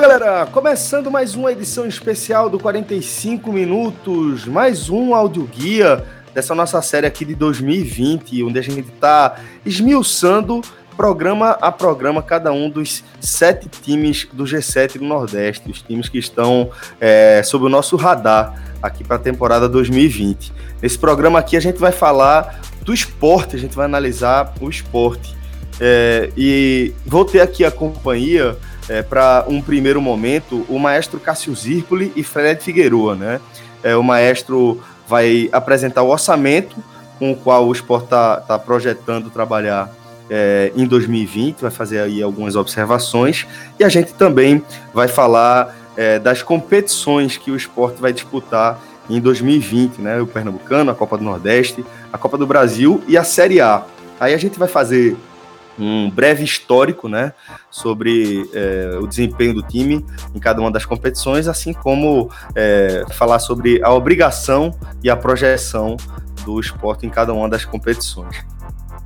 Galera, começando mais uma edição especial do 45 Minutos, mais um audioguia dessa nossa série aqui de 2020, onde a gente está esmiuçando programa a programa cada um dos sete times do G7 do Nordeste, os times que estão é, sob o nosso radar aqui para a temporada 2020. Nesse programa aqui a gente vai falar do esporte, a gente vai analisar o esporte. É, e vou ter aqui a companhia é, para um primeiro momento, o maestro Cássio Zirpoli e Fred Figueroa, né? É, o maestro vai apresentar o orçamento com o qual o esporte está tá projetando trabalhar é, em 2020, vai fazer aí algumas observações, e a gente também vai falar é, das competições que o esporte vai disputar em 2020, né? O Pernambucano, a Copa do Nordeste, a Copa do Brasil e a Série A. Aí a gente vai fazer um breve histórico né, sobre é, o desempenho do time em cada uma das competições, assim como é, falar sobre a obrigação e a projeção do esporte em cada uma das competições.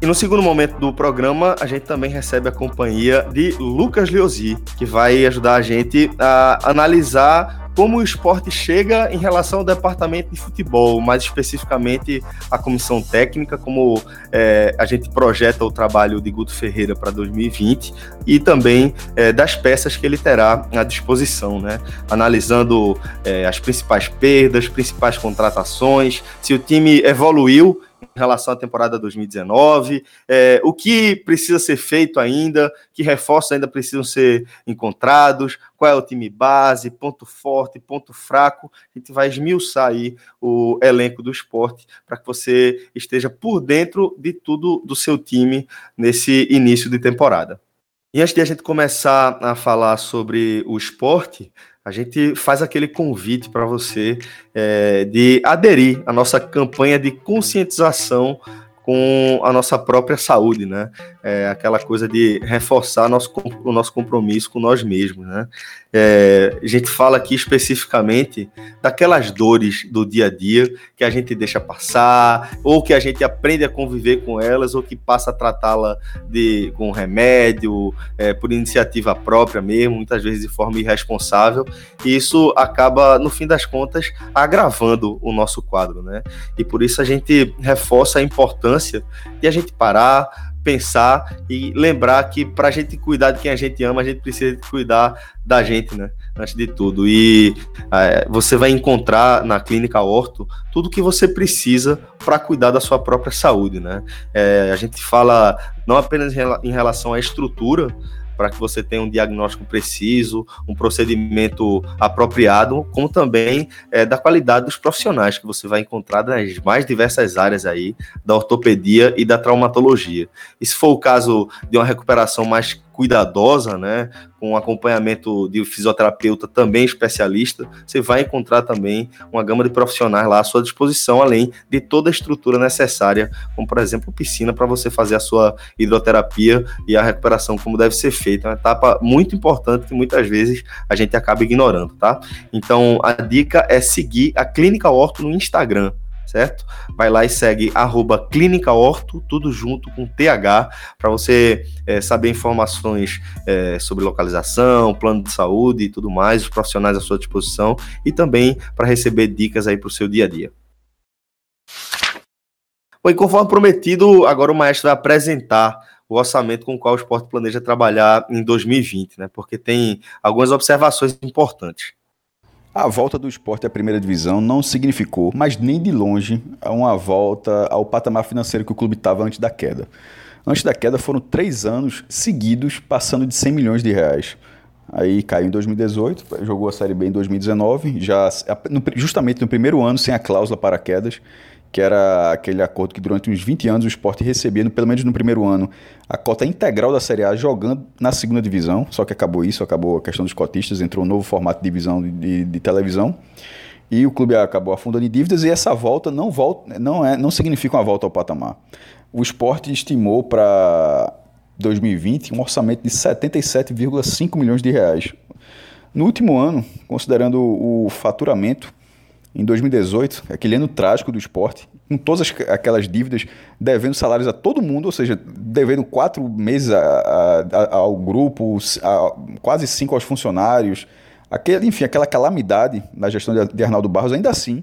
E no segundo momento do programa, a gente também recebe a companhia de Lucas Leozzi, que vai ajudar a gente a analisar como o esporte chega em relação ao departamento de futebol, mais especificamente a comissão técnica, como é, a gente projeta o trabalho de Guto Ferreira para 2020 e também é, das peças que ele terá à disposição, né? Analisando é, as principais perdas, principais contratações, se o time evoluiu em relação à temporada 2019, é, o que precisa ser feito ainda, que reforços ainda precisam ser encontrados, qual é o time base, ponto forte, ponto fraco. A gente vai esmiuçar aí o elenco do esporte para que você esteja por dentro de tudo do seu time nesse início de temporada. E antes de a gente começar a falar sobre o esporte, a gente faz aquele convite para você é, de aderir à nossa campanha de conscientização com a nossa própria saúde, né? É aquela coisa de reforçar nosso, o nosso compromisso com nós mesmos, né? É, a gente fala aqui especificamente daquelas dores do dia a dia que a gente deixa passar, ou que a gente aprende a conviver com elas, ou que passa a tratá-la com remédio, é, por iniciativa própria mesmo, muitas vezes de forma irresponsável, e isso acaba, no fim das contas, agravando o nosso quadro, né? E por isso a gente reforça a importância de a gente parar, pensar e lembrar que para a gente cuidar de quem a gente ama, a gente precisa cuidar da gente, né? Antes de tudo. E é, você vai encontrar na Clínica Orto tudo que você precisa para cuidar da sua própria saúde, né? É, a gente fala não apenas em relação à estrutura, para que você tenha um diagnóstico preciso, um procedimento apropriado, como também é, da qualidade dos profissionais que você vai encontrar nas mais diversas áreas aí da ortopedia e da traumatologia. E se for o caso de uma recuperação mais cuidadosa, né, com acompanhamento de fisioterapeuta também especialista, você vai encontrar também uma gama de profissionais lá à sua disposição, além de toda a estrutura necessária, como por exemplo piscina para você fazer a sua hidroterapia e a recuperação como deve ser feita. É uma etapa muito importante que muitas vezes a gente acaba ignorando, tá? Então a dica é seguir a Clínica Orto no Instagram certo? Vai lá e segue arroba Clínica tudo junto com TH, para você é, saber informações é, sobre localização, plano de saúde e tudo mais, os profissionais à sua disposição e também para receber dicas aí para o seu dia a dia. Bom, e conforme prometido, agora o maestro vai apresentar o orçamento com o qual o esporte planeja trabalhar em 2020, né? Porque tem algumas observações importantes. A volta do esporte à primeira divisão não significou, mas nem de longe, uma volta ao patamar financeiro que o clube estava antes da queda. Antes da queda foram três anos seguidos passando de 100 milhões de reais. Aí caiu em 2018, jogou a Série B em 2019, já justamente no primeiro ano sem a cláusula para quedas, que era aquele acordo que durante uns 20 anos o esporte recebia, pelo menos no primeiro ano, a cota integral da Série A jogando na segunda divisão, só que acabou isso, acabou a questão dos cotistas, entrou um novo formato de divisão de, de, de televisão, e o clube acabou afundando em dívidas, e essa volta não, volta, não, é, não significa uma volta ao patamar. O esporte estimou para 2020 um orçamento de 77,5 milhões de reais. No último ano, considerando o faturamento, em 2018, aquele ano trágico do esporte, com todas aquelas dívidas, devendo salários a todo mundo, ou seja, devendo quatro meses a, a, ao grupo, a, quase cinco aos funcionários, aquele, enfim, aquela calamidade na gestão de, de Arnaldo Barros, ainda assim,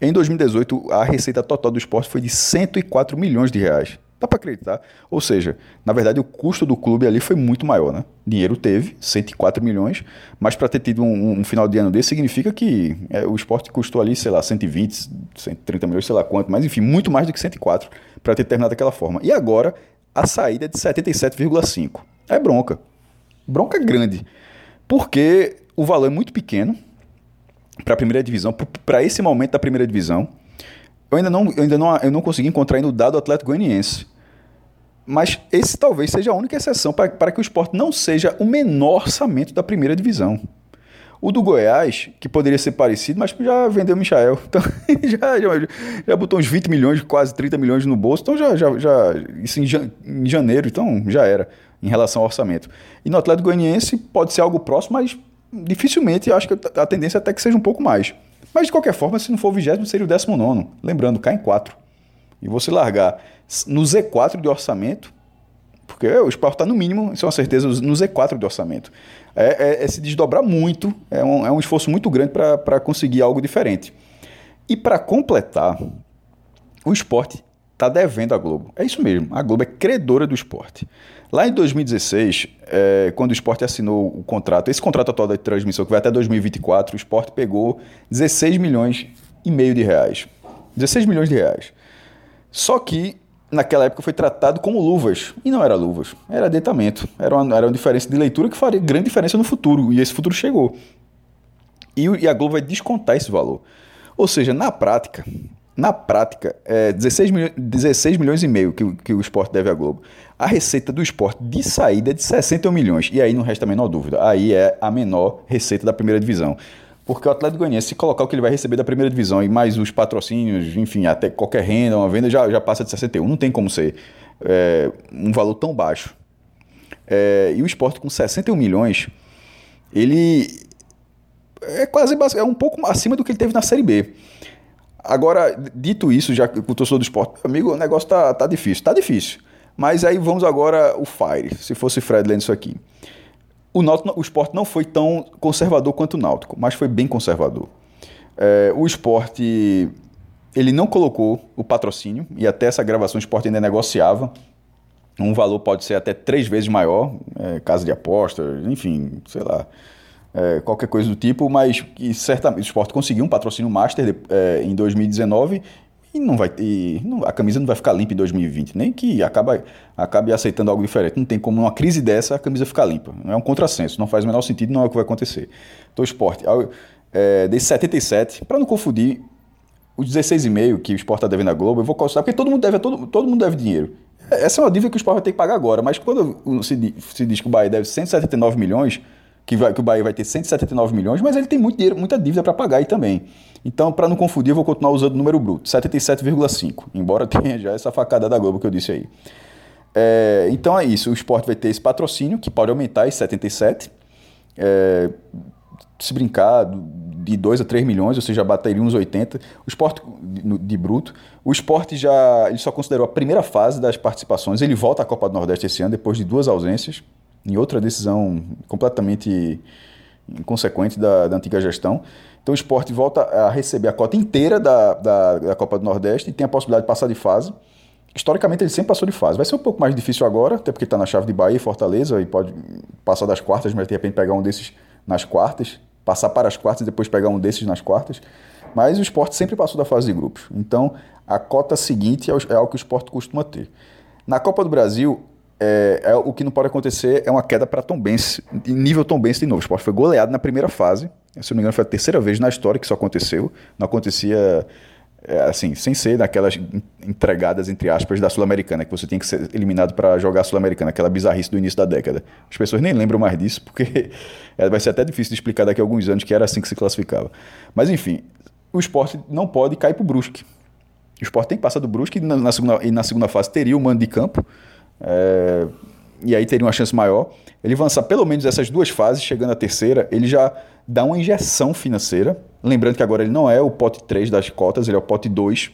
em 2018, a receita total do esporte foi de 104 milhões de reais. Dá para acreditar. Ou seja, na verdade, o custo do clube ali foi muito maior, né? Dinheiro teve, 104 milhões, mas para ter tido um, um, final de ano desse, significa que é, o esporte custou ali, sei lá, 120, 130 milhões, sei lá quanto, mas enfim, muito mais do que 104 para ter terminado daquela forma. E agora, a saída é de 77,5. É bronca. Bronca grande. Porque o valor é muito pequeno para a primeira divisão, para esse momento da primeira divisão. Eu ainda não, eu ainda não, eu não consegui encontrar ainda o dado Atlético Goianiense. Mas esse talvez seja a única exceção para, para que o esporte não seja o menor orçamento da primeira divisão. O do Goiás, que poderia ser parecido, mas já vendeu o Michael. Então, já, já, já, botou uns 20 milhões, quase 30 milhões no bolso. Então, já, já, já isso em, em janeiro, então já era, em relação ao orçamento. E no Atlético Goianiense pode ser algo próximo, mas dificilmente acho que a tendência é até que seja um pouco mais. Mas de qualquer forma, se não for o vigésimo, seria o décimo nono. Lembrando, cai em 4. E você largar no Z4 de orçamento, porque o esporte está no mínimo, isso é uma certeza, no Z4 de orçamento. É, é, é se desdobrar muito, é um, é um esforço muito grande para conseguir algo diferente. E para completar, o esporte está devendo à Globo. É isso mesmo, a Globo é credora do esporte. Lá em 2016, é, quando o esporte assinou o contrato, esse contrato atual da transmissão, que vai até 2024, o esporte pegou 16 milhões e meio de reais. 16 milhões de reais. Só que naquela época foi tratado como luvas. E não era luvas, era adentamento. Era uma, era uma diferença de leitura que faria grande diferença no futuro. E esse futuro chegou. E, e a Globo vai descontar esse valor. Ou seja, na prática, na prática, é 16, milho, 16 milhões e meio que, que o esporte deve à Globo. A receita do esporte de saída é de 61 milhões. E aí não resta a menor dúvida. Aí é a menor receita da primeira divisão. Porque o Atlético Goianiense, se colocar o que ele vai receber da primeira divisão e mais os patrocínios, enfim, até qualquer renda, uma venda, já, já passa de 61. Não tem como ser é, um valor tão baixo. É, e o esporte com 61 milhões, ele é quase é um pouco acima do que ele teve na Série B. Agora, dito isso, já que o torcedor do esporte, amigo, o negócio tá, tá difícil. Tá difícil. Mas aí vamos agora o Fire, se fosse Fred lendo isso aqui. O, Náutico, o esporte não foi tão conservador quanto o Náutico, mas foi bem conservador. É, o esporte, ele não colocou o patrocínio, e até essa gravação o esporte ainda negociava. Um valor pode ser até três vezes maior, é, casa de aposta, enfim, sei lá é, qualquer coisa do tipo, mas que certamente o esporte conseguiu um patrocínio master de, é, em 2019 e não vai e não, a camisa não vai ficar limpa em 2020, nem que acaba, acabe aceitando algo diferente. Não tem como numa crise dessa a camisa ficar limpa. Não é um contrassenso, não faz o menor sentido, não é o que vai acontecer. Então o esporte, é, desde 77, para não confundir, os 16,5 que o esporte está devendo à Globo, eu vou considerar, porque todo mundo deve, todo, todo mundo deve dinheiro. Essa é uma dívida que o esporte vai ter que pagar agora, mas quando se, se diz que o Bahia deve 179 milhões, que, vai, que o Bahia vai ter 179 milhões, mas ele tem muito dinheiro, muita dívida para pagar aí também. Então, para não confundir, eu vou continuar usando o número bruto, 77,5, embora tenha já essa facada da Globo que eu disse aí. É, então é isso, o esporte vai ter esse patrocínio, que pode aumentar esse 77, é, se brincar, de 2 a 3 milhões, ou seja, bateria uns 80. O esporte de, bruto. O esporte já ele só considerou a primeira fase das participações. Ele volta à Copa do Nordeste esse ano, depois de duas ausências em outra decisão completamente inconsequente da, da antiga gestão. Então o esporte volta a receber a cota inteira da, da, da, Copa do Nordeste e tem a possibilidade de passar de fase. Historicamente ele sempre passou de fase. Vai ser um pouco mais difícil agora, até porque está na chave de Bahia e Fortaleza e pode passar das quartas, mas de repente pegar um desses nas quartas, passar para as quartas e depois pegar um desses nas quartas. Mas o esporte sempre passou da fase de grupos. Então a cota seguinte é, é algo que o esporte costuma ter. Na Copa do Brasil, é, é, o que não pode acontecer é uma queda para Tom Benz, nível Tom Benz de novo. O esporte foi goleado na primeira fase. Se não me engano, foi a terceira vez na história que isso aconteceu. Não acontecia é, assim, sem ser daquelas entregadas, entre aspas, da Sul-Americana, que você tinha que ser eliminado para jogar a Sul-Americana, aquela bizarrice do início da década. As pessoas nem lembram mais disso, porque é, vai ser até difícil de explicar daqui a alguns anos que era assim que se classificava. Mas enfim, o esporte não pode cair para o Brusque. O esporte tem que passar do Brusque na, na, segunda, e na segunda fase teria o mando de campo. É, e aí teria uma chance maior. Ele avançar pelo menos essas duas fases, chegando à terceira, ele já dá uma injeção financeira Lembrando que agora ele não é o pote 3 das cotas, ele é o pote 2.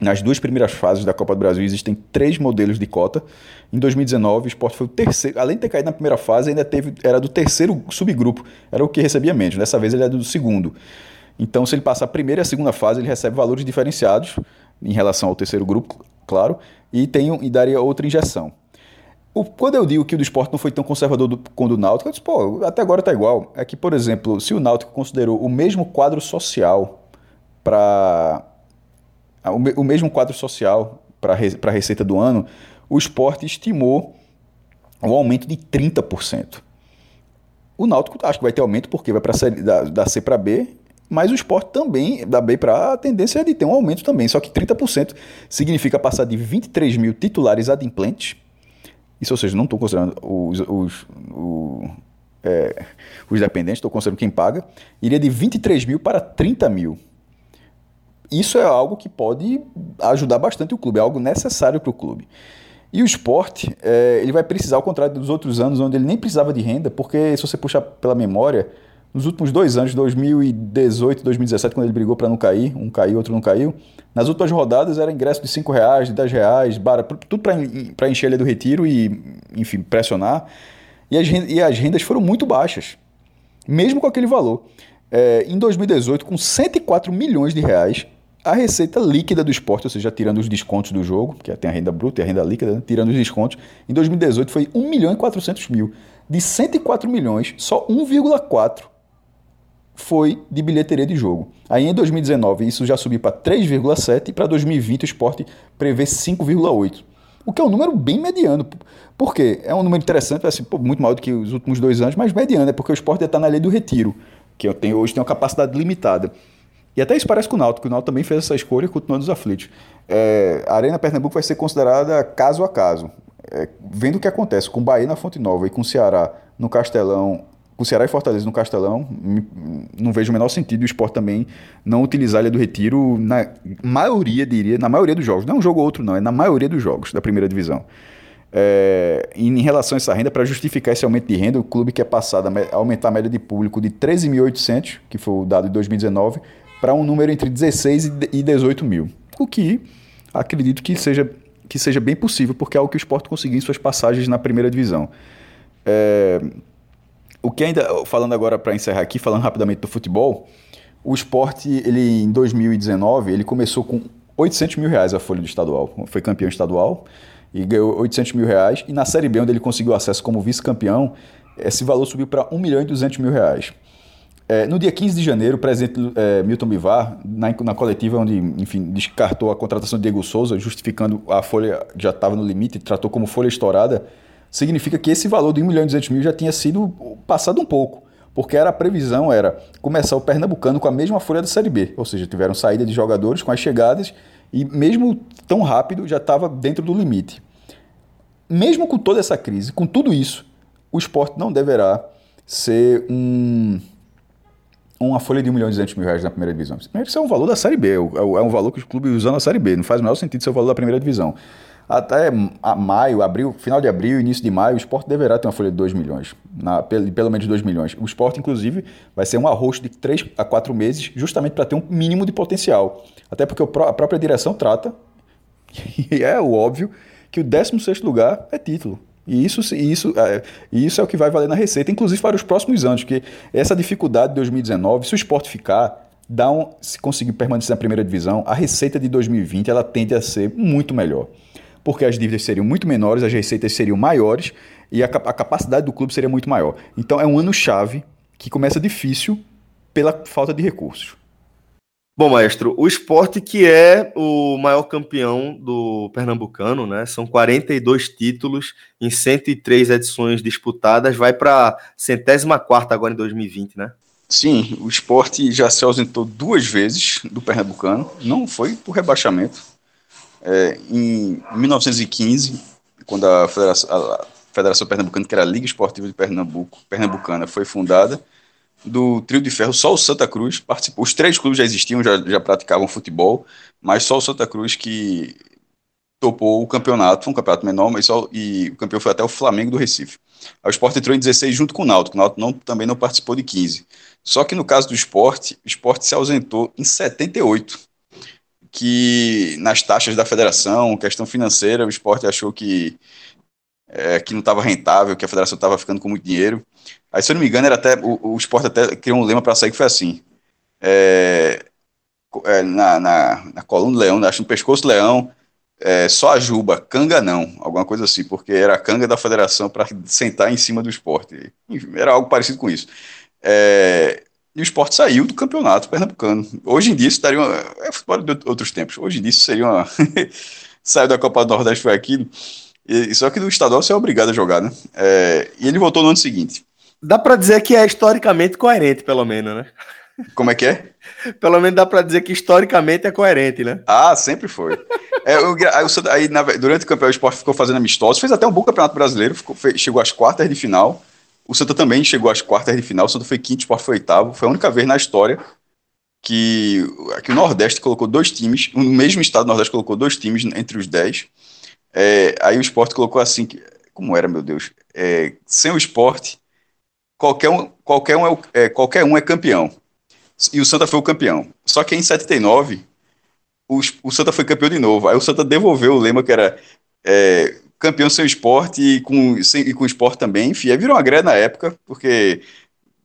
Nas duas primeiras fases da Copa do Brasil existem três modelos de cota. Em 2019, o Sport foi o terceiro, além de ter caído na primeira fase, ainda teve, era do terceiro subgrupo, era o que recebia menos. Dessa vez ele é do segundo. Então, se ele passar a primeira e a segunda fase, ele recebe valores diferenciados em relação ao terceiro grupo, claro, e, tem, e daria outra injeção. O, quando eu digo que o do esporte não foi tão conservador do, com o Náutico, eu disse, pô, até agora tá igual. É que, por exemplo, se o Náutico considerou o mesmo quadro social para. O, o, mesmo quadro social para a receita do ano, o esporte estimou um aumento de 30%. O Náutico acho que vai ter aumento porque vai para da, da C para B, mas o esporte também, da B para A, tendência de ter um aumento também. Só que 30% significa passar de 23 mil titulares adimplentes isso, ou seja, não estou considerando os, os, os, é, os dependentes, estou considerando quem paga. Iria de 23 mil para 30 mil. Isso é algo que pode ajudar bastante o clube, é algo necessário para o clube. E o esporte, é, ele vai precisar, ao contrário dos outros anos, onde ele nem precisava de renda, porque se você puxar pela memória, nos últimos dois anos, 2018 e 2017, quando ele brigou para não cair, um caiu, outro não caiu, nas últimas rodadas era ingresso de 5 reais, de 10 reais, bara, tudo para encher ele do retiro e, enfim, pressionar. E as, e as rendas foram muito baixas, mesmo com aquele valor. É, em 2018, com 104 milhões de reais, a receita líquida do esporte, ou seja, tirando os descontos do jogo, que tem a renda bruta e a renda líquida, né? tirando os descontos, em 2018 foi 1 milhão e 400 mil. De 104 milhões, só 1,4 foi de bilheteria de jogo. Aí em 2019 isso já subiu para 3,7 e para 2020 o esporte prevê 5,8. O que é um número bem mediano. Por quê? É um número interessante, assim, pô, muito maior do que os últimos dois anos, mas mediano, é porque o esporte está na lei do retiro, que tem, hoje tem uma capacidade limitada. E até isso parece com o Náutico, o Náutico também fez essa escolha continuando os aflitos. É, a Arena Pernambuco vai ser considerada caso a caso. É, vendo o que acontece com o Bahia na Fonte Nova e com o Ceará no Castelão com Ceará e Fortaleza no Castelão, não vejo o menor sentido o esporte também não utilizar a Ilha do Retiro na maioria, diria, na maioria dos jogos. Não é um jogo ou outro, não, é na maioria dos jogos da primeira divisão. É, em relação a essa renda, para justificar esse aumento de renda, o clube quer passar a aumentar a média de público de 13.800, que foi o dado de 2019, para um número entre 16 e 18 mil. O que acredito que seja, que seja bem possível, porque é o que o esporte conseguiu em suas passagens na primeira divisão. É, o que ainda, falando agora para encerrar aqui, falando rapidamente do futebol, o esporte, ele em 2019, ele começou com 800 mil reais a folha do estadual. Foi campeão estadual e ganhou 800 mil reais. E na Série B, onde ele conseguiu acesso como vice-campeão, esse valor subiu para 1 milhão e 200 mil reais. É, no dia 15 de janeiro, o presidente é, Milton Bivar, na, na, coletiva onde, enfim, descartou a contratação de Diego Souza, justificando a folha que já estava no limite, tratou como folha estourada, significa que esse valor de 1 milhão e 200 mil já tinha sido passado um pouco, porque era a previsão era começar o Pernambucano com a mesma folha da Série B, ou seja, tiveram saída de jogadores com as chegadas e mesmo tão rápido já estava dentro do limite. Mesmo com toda essa crise, com tudo isso, o esporte não deverá ser um, uma folha de 1 milhão e 200 mil reais na primeira divisão. Isso é um valor da Série B, é, é um valor que os clubes usam na Série B, não faz o menor sentido ser o valor da primeira divisão até maio, abril, final de abril, início de maio, o esporte deverá ter uma folha de 2 milhões, na, pelo, pelo menos 2 milhões. O esporte, inclusive, vai ser um arroz de 3 a 4 meses, justamente para ter um mínimo de potencial. Até porque a própria direção trata, e é o óbvio, que o 16 lugar é título. E isso, isso, é, isso é o que vai valer na receita, inclusive para os próximos anos, porque essa dificuldade de 2019, se o esporte ficar, dá um, se conseguir permanecer na primeira divisão, a receita de 2020 ela tende a ser muito melhor porque as dívidas seriam muito menores, as receitas seriam maiores e a, a capacidade do clube seria muito maior. Então é um ano chave que começa difícil pela falta de recursos. Bom, maestro, o esporte que é o maior campeão do Pernambucano, né? São 42 títulos em 103 edições disputadas, vai para a centésima quarta agora em 2020, né? Sim, o esporte já se ausentou duas vezes do Pernambucano, não foi por rebaixamento. É, em 1915, quando a Federação, a Federação Pernambucana, que era a Liga Esportiva de Pernambuco, Pernambucana, foi fundada, do trio de ferro, só o Santa Cruz participou. Os três clubes já existiam, já, já praticavam futebol, mas só o Santa Cruz que topou o campeonato, foi um campeonato menor, mas só, e o campeão foi até o Flamengo do Recife. o Sport entrou em 16 junto com o Náutico, o Náutico não, também não participou de 15. Só que no caso do esporte, o esporte se ausentou em 78, que nas taxas da federação, questão financeira, o esporte achou que, é, que não estava rentável, que a federação estava ficando com muito dinheiro, Aí, se eu não me engano, era até, o, o esporte até criou um lema para sair que foi assim. É, é, na, na, na, coluna do leão, acho no pescoço do leão, é, só a juba, canga não, alguma coisa assim, porque era a canga da federação para sentar em cima do esporte. Enfim, era algo parecido com isso. É, e o esporte saiu do campeonato pernambucano. Hoje em dia isso daria uma, é futebol de outros tempos. Hoje em dia isso seria uma. saiu da Copa do Nordeste, foi aquilo. E, só que no estadual você é obrigado a jogar, né? É, e ele voltou no ano seguinte. Dá para dizer que é historicamente coerente, pelo menos, né? Como é que é? Pelo menos dá para dizer que historicamente é coerente, né? Ah, sempre foi. é, eu, aí, na, durante o campeonato, o esporte ficou fazendo amistosos, fez até um bom campeonato brasileiro, ficou, fez, chegou às quartas de final. O Santa também chegou às quartas de final, o Santa foi quinto, o esporte foi oitavo. Foi a única vez na história que, que o Nordeste colocou dois times, no mesmo estado do Nordeste colocou dois times entre os dez. É, aí o esporte colocou assim, como era, meu Deus? É, sem o esporte qualquer um, qualquer um, é, é, qualquer um é campeão. E o Santa foi o campeão. Só que em 79, o, o Santa foi campeão de novo. Aí o Santa devolveu o lema que era é, campeão sem esporte e com, sem, e com esporte também. Enfim, aí virou uma greve na época, porque,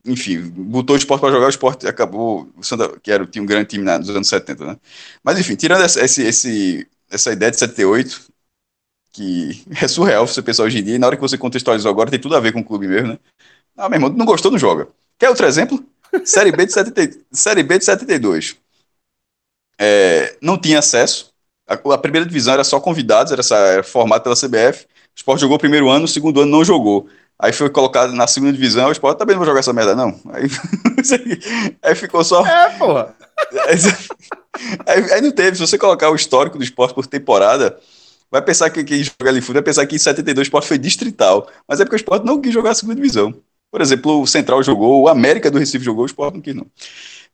enfim, botou o esporte para jogar, o esporte acabou. O Santa, que era, tinha um grande time nos anos 70, né? Mas, enfim, tirando esse, esse, essa ideia de 78, que é surreal você pensar hoje em dia, e na hora que você contextualizou agora, tem tudo a ver com o clube mesmo, né? Ah, meu irmão, não gostou, não joga. Quer outro exemplo? Série B de, 70, Série B de 72. É, não tinha acesso. A, a, primeira divisão era só convidados, era, essa, era formado pela CBF. O Sport jogou o primeiro ano, o segundo ano não jogou. Aí foi colocado na segunda divisão, o Sport também não vou jogar essa merda, não. Aí, aí ficou só. É, porra. Aí, aí, não teve. Se você colocar o histórico do esporte por temporada, vai pensar que quem joga ali futebol vai pensar que em 72 o esporte foi distrital. Mas é porque o esporte não quis jogar a segunda divisão. Por exemplo, o Central jogou, o América do Recife jogou, o Sport não quis não.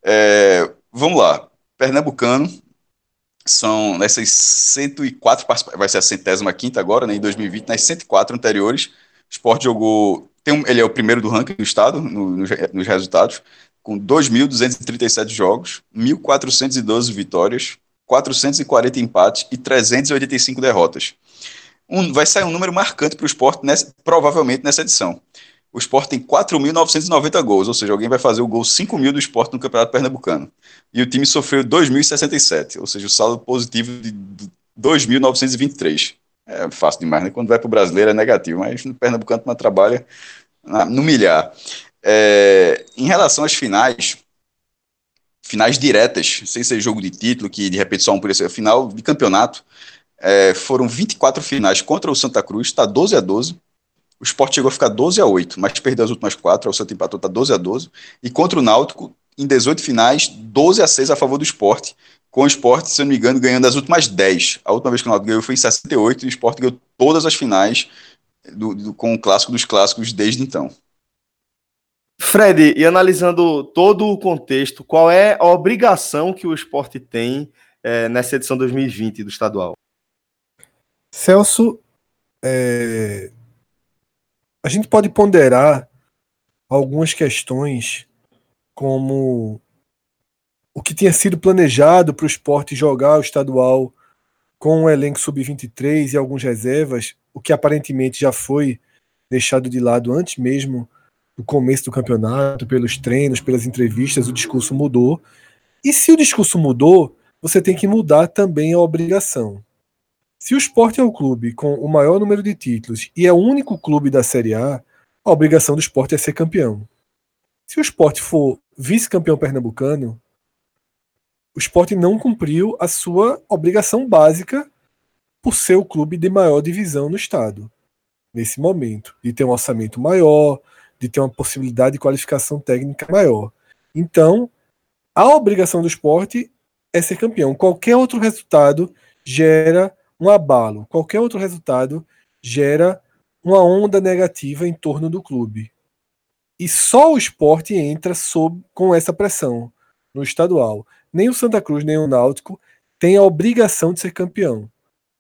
É, vamos lá. Pernambucano, são nessas 104, vai ser a centésima quinta agora, né, em 2020, nas 104 anteriores, o Sport jogou, tem um, ele é o primeiro do ranking do estado, no, no, nos resultados, com 2.237 jogos, 1.412 vitórias, 440 empates e 385 derrotas. Um, vai sair um número marcante para o esporte, nessa, provavelmente nessa edição o Sport tem 4.990 gols, ou seja, alguém vai fazer o gol 5 mil do Sport no Campeonato Pernambucano. E o time sofreu 2.067, ou seja, o saldo positivo de 2.923. É fácil demais, né? Quando vai para o brasileiro é negativo, mas no Pernambucano não trabalha no milhar. É, em relação às finais, finais diretas, sem ser jogo de título, que de repente só um por ser final de campeonato, é, foram 24 finais contra o Santa Cruz, está 12 a 12 o Sport chegou a ficar 12 a 8, mas perdeu as últimas quatro, o Santos empatou, está 12 a 12. E contra o Náutico, em 18 finais, 12 a 6 a favor do Sport, com o Sport, se eu não me engano, ganhando as últimas 10. A última vez que o Náutico ganhou foi em 68 e o Sport ganhou todas as finais do, do, com o clássico dos clássicos desde então. Fred, e analisando todo o contexto, qual é a obrigação que o esporte tem é, nessa edição 2020 do estadual? Celso, é, a gente pode ponderar algumas questões como o que tinha sido planejado para o esporte jogar o estadual com o elenco sub-23 e algumas reservas, o que aparentemente já foi deixado de lado antes mesmo do começo do campeonato, pelos treinos, pelas entrevistas, o discurso mudou. E se o discurso mudou, você tem que mudar também a obrigação. Se o esporte é o clube com o maior número de títulos e é o único clube da Série A, a obrigação do esporte é ser campeão. Se o esporte for vice-campeão pernambucano, o esporte não cumpriu a sua obrigação básica por ser o clube de maior divisão no estado, nesse momento, de ter um orçamento maior, de ter uma possibilidade de qualificação técnica maior. Então, a obrigação do esporte é ser campeão. Qualquer outro resultado gera um abalo, qualquer outro resultado gera uma onda negativa em torno do clube. E só o esporte entra sob, com essa pressão no estadual. Nem o Santa Cruz, nem o Náutico têm a obrigação de ser campeão.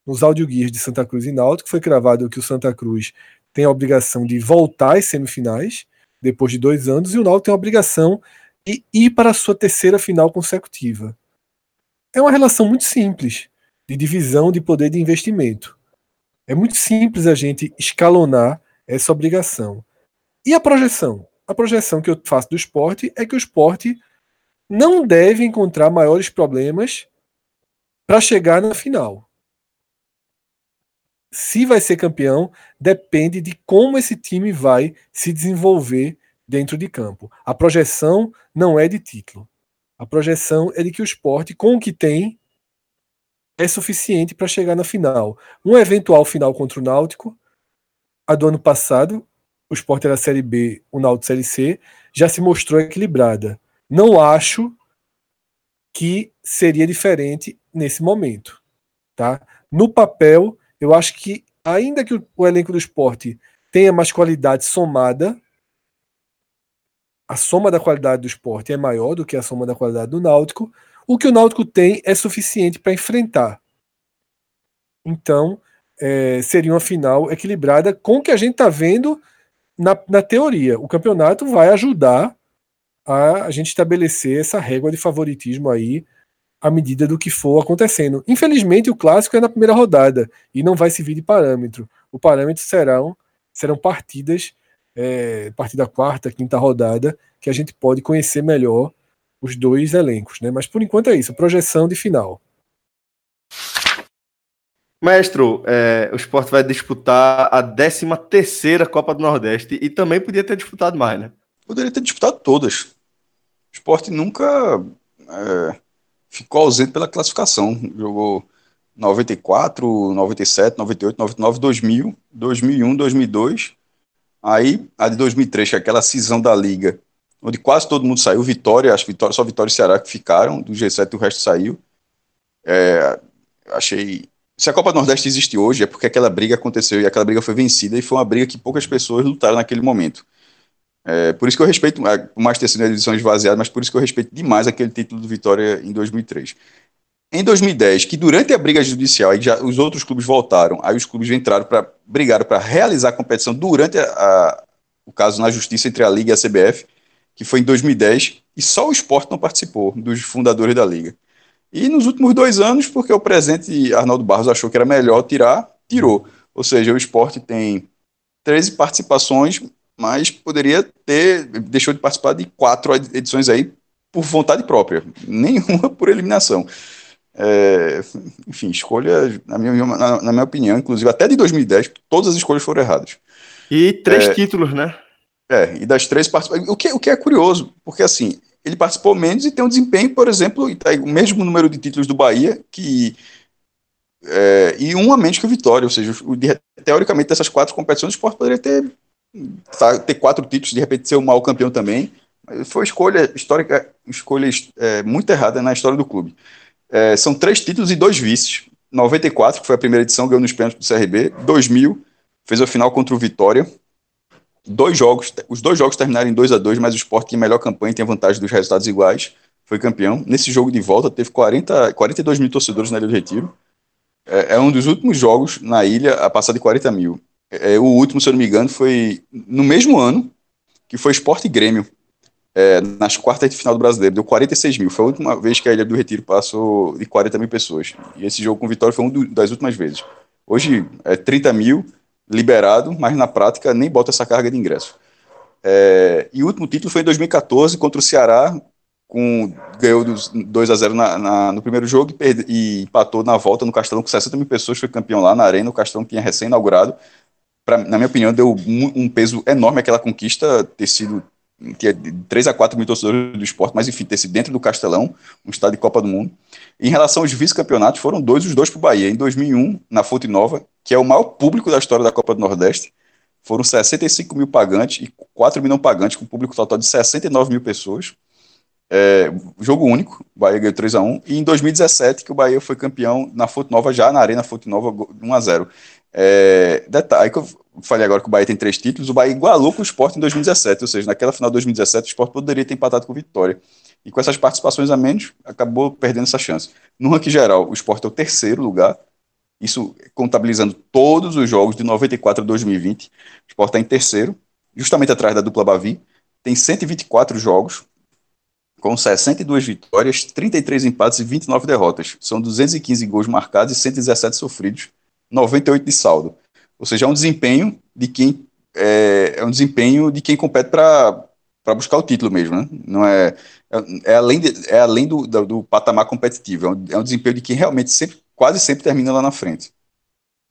Nos audioguias de Santa Cruz e Náutico foi cravado que o Santa Cruz tem a obrigação de voltar às semifinais depois de dois anos e o Náutico tem a obrigação de ir para a sua terceira final consecutiva. É uma relação muito simples de divisão de poder de investimento. É muito simples a gente escalonar essa obrigação. E a projeção? A projeção que eu faço do esporte é que o esporte não deve encontrar maiores problemas para chegar na final. Se vai ser campeão, depende de como esse time vai se desenvolver dentro de campo. A projeção não é de título. A projeção é de que o esporte, com o que tem, é suficiente para chegar na final. Um eventual final contra o Náutico, a do ano passado, o esporte era Série B, o Náutico Série C, já se mostrou equilibrada. Não acho que seria diferente nesse momento. Tá? No papel, eu acho que, ainda que o, o elenco do esporte tenha mais qualidade somada, a soma da qualidade do esporte é maior do que a soma da qualidade do Náutico, o que o Náutico tem é suficiente para enfrentar. Então, é, seria uma final equilibrada com o que a gente está vendo na, na teoria. O campeonato vai ajudar a, a gente estabelecer essa régua de favoritismo aí à medida do que for acontecendo. Infelizmente, o clássico é na primeira rodada e não vai servir de parâmetro. O parâmetro serão, serão partidas é, a partir da quarta, quinta rodada, que a gente pode conhecer melhor os dois elencos, né? Mas por enquanto é isso, projeção de final. Maestro, é, o esporte vai disputar a 13 terceira Copa do Nordeste e também podia ter disputado mais, né? Poderia ter disputado todas. O esporte nunca é, ficou ausente pela classificação. Jogou 94, 97, 98, 99, 2000, 2001, 2002 Aí, a de 2003, que é aquela cisão da Liga, onde quase todo mundo saiu, Vitória, acho Vitória, só Vitória e Ceará que ficaram, do G7 o resto saiu. É, achei. Se a Copa do Nordeste existe hoje, é porque aquela briga aconteceu e aquela briga foi vencida e foi uma briga que poucas pessoas lutaram naquele momento. É, por isso que eu respeito, é, por mais ter sido uma edição esvaziada, mas por isso que eu respeito demais aquele título do Vitória em 2003. Em 2010, que durante a briga judicial, aí já os outros clubes voltaram, aí os clubes entraram para brigaram para realizar a competição durante a, a, o caso na justiça entre a Liga e a CBF, que foi em 2010, e só o esporte não participou dos fundadores da Liga. E nos últimos dois anos, porque o presidente Arnaldo Barros achou que era melhor tirar, tirou. Ou seja, o esporte tem 13 participações, mas poderia ter, deixou de participar de quatro edições aí por vontade própria, nenhuma por eliminação. É, enfim, escolha, na minha, na, na, minha opinião, inclusive até de 2010, todas as escolhas foram erradas. E três é, títulos, né? É, e das três participações. O que, o que é curioso, porque assim, ele participou menos e tem um desempenho, por exemplo, tá o mesmo número de títulos do Bahia, que. É, e um a menos que o Vitória, ou seja, o, teoricamente dessas quatro competições, o Sport poderia ter, tá, ter quatro títulos, de repente ser o maior campeão também. Foi escolha histórica, escolha é, muito errada na história do clube. É, são três títulos e dois vices. 94, que foi a primeira edição, ganhou nos pênaltis do CRB. 2000, fez a final contra o Vitória. Dois jogos, os dois jogos terminaram em 2 a 2 mas o Sport tinha melhor campanha e tem vantagem dos resultados iguais. Foi campeão. Nesse jogo de volta, teve 40, 42 mil torcedores na Ilha do Retiro. É, é um dos últimos jogos na ilha a passar de 40 mil. É, o último, se eu não me engano, foi no mesmo ano que foi Sport e Grêmio é, nas quartas de final do Brasileiro, deu 46 mil. Foi a última vez que a Ilha do Retiro passou de 40 mil pessoas. E esse jogo com Vitória foi uma das últimas vezes. Hoje é 30 mil liberado, mas na prática nem bota essa carga de ingresso. É, e o último título foi em 2014 contra o Ceará, com, ganhou 2 a 0 na, na, no primeiro jogo e, perde, e, empatou na volta no Castelão com 60 mil pessoas, foi campeão lá na Arena, o Castelão tinha recém-inaugurado. Na minha opinião, deu um, um peso enorme aquela conquista ter sido tinha 3 a 4 mil torcedores do esporte, mas enfim, ter sido dentro do Castelão, um estádio de Copa do Mundo. Em relação aos vice-campeonatos, foram dois, os dois para o Bahia. Em 2001, na Fonte Nova, que é o maior público da história da Copa do Nordeste, foram 65 mil pagantes e 4 mil não pagantes, com um público total de 69 mil pessoas. É, jogo único, o Bahia ganhou 3 a 1 E em 2017, que o Bahia foi campeão na Fonte Nova, já na Arena Fonte Nova, 1 a 0 é, Detalhe que eu falei agora que o Bahia tem três títulos, o Bahia igualou com o Sport em 2017, ou seja, naquela final de 2017 o Sport poderia ter empatado com o Vitória. E com essas participações a menos, acabou perdendo essa chance. No ranking geral, o Sport é o terceiro lugar, isso contabilizando todos os jogos de 94 a 2020. O Sport está em terceiro, justamente atrás da dupla Bavi. Tem 124 jogos, com 62 vitórias, 33 empates e 29 derrotas. São 215 gols marcados e 117 sofridos, 98 de saldo. Ou seja, é um desempenho de quem é, é um desempenho de quem compete para buscar o título mesmo, né? Não é, é, é além, de, é além do, do, do, patamar competitivo, é um, é um desempenho de quem realmente sempre, quase sempre termina lá na frente.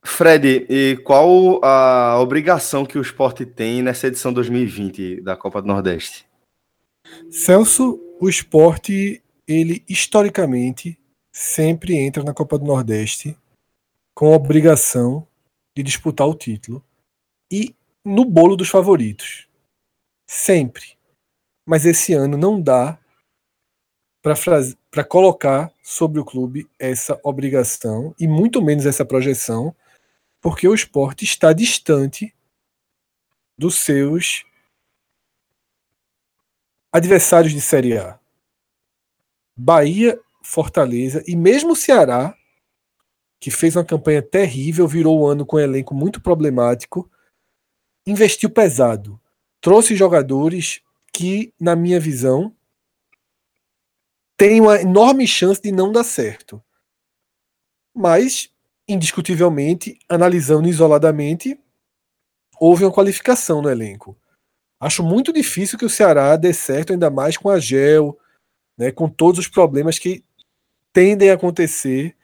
Fred, e qual a obrigação que o esporte tem nessa edição 2020 da Copa do Nordeste? Celso, o esporte, ele historicamente sempre entra na Copa do Nordeste com a obrigação de disputar o título e no bolo dos favoritos. Sempre. Mas esse ano não dá para colocar sobre o clube essa obrigação e muito menos essa projeção, porque o esporte está distante dos seus adversários de Série A. Bahia, Fortaleza e mesmo Ceará que fez uma campanha terrível, virou o ano com um elenco muito problemático, investiu pesado, trouxe jogadores que, na minha visão, têm uma enorme chance de não dar certo. Mas, indiscutivelmente, analisando isoladamente, houve uma qualificação no elenco. Acho muito difícil que o Ceará dê certo, ainda mais com a Gel, né, com todos os problemas que tendem a acontecer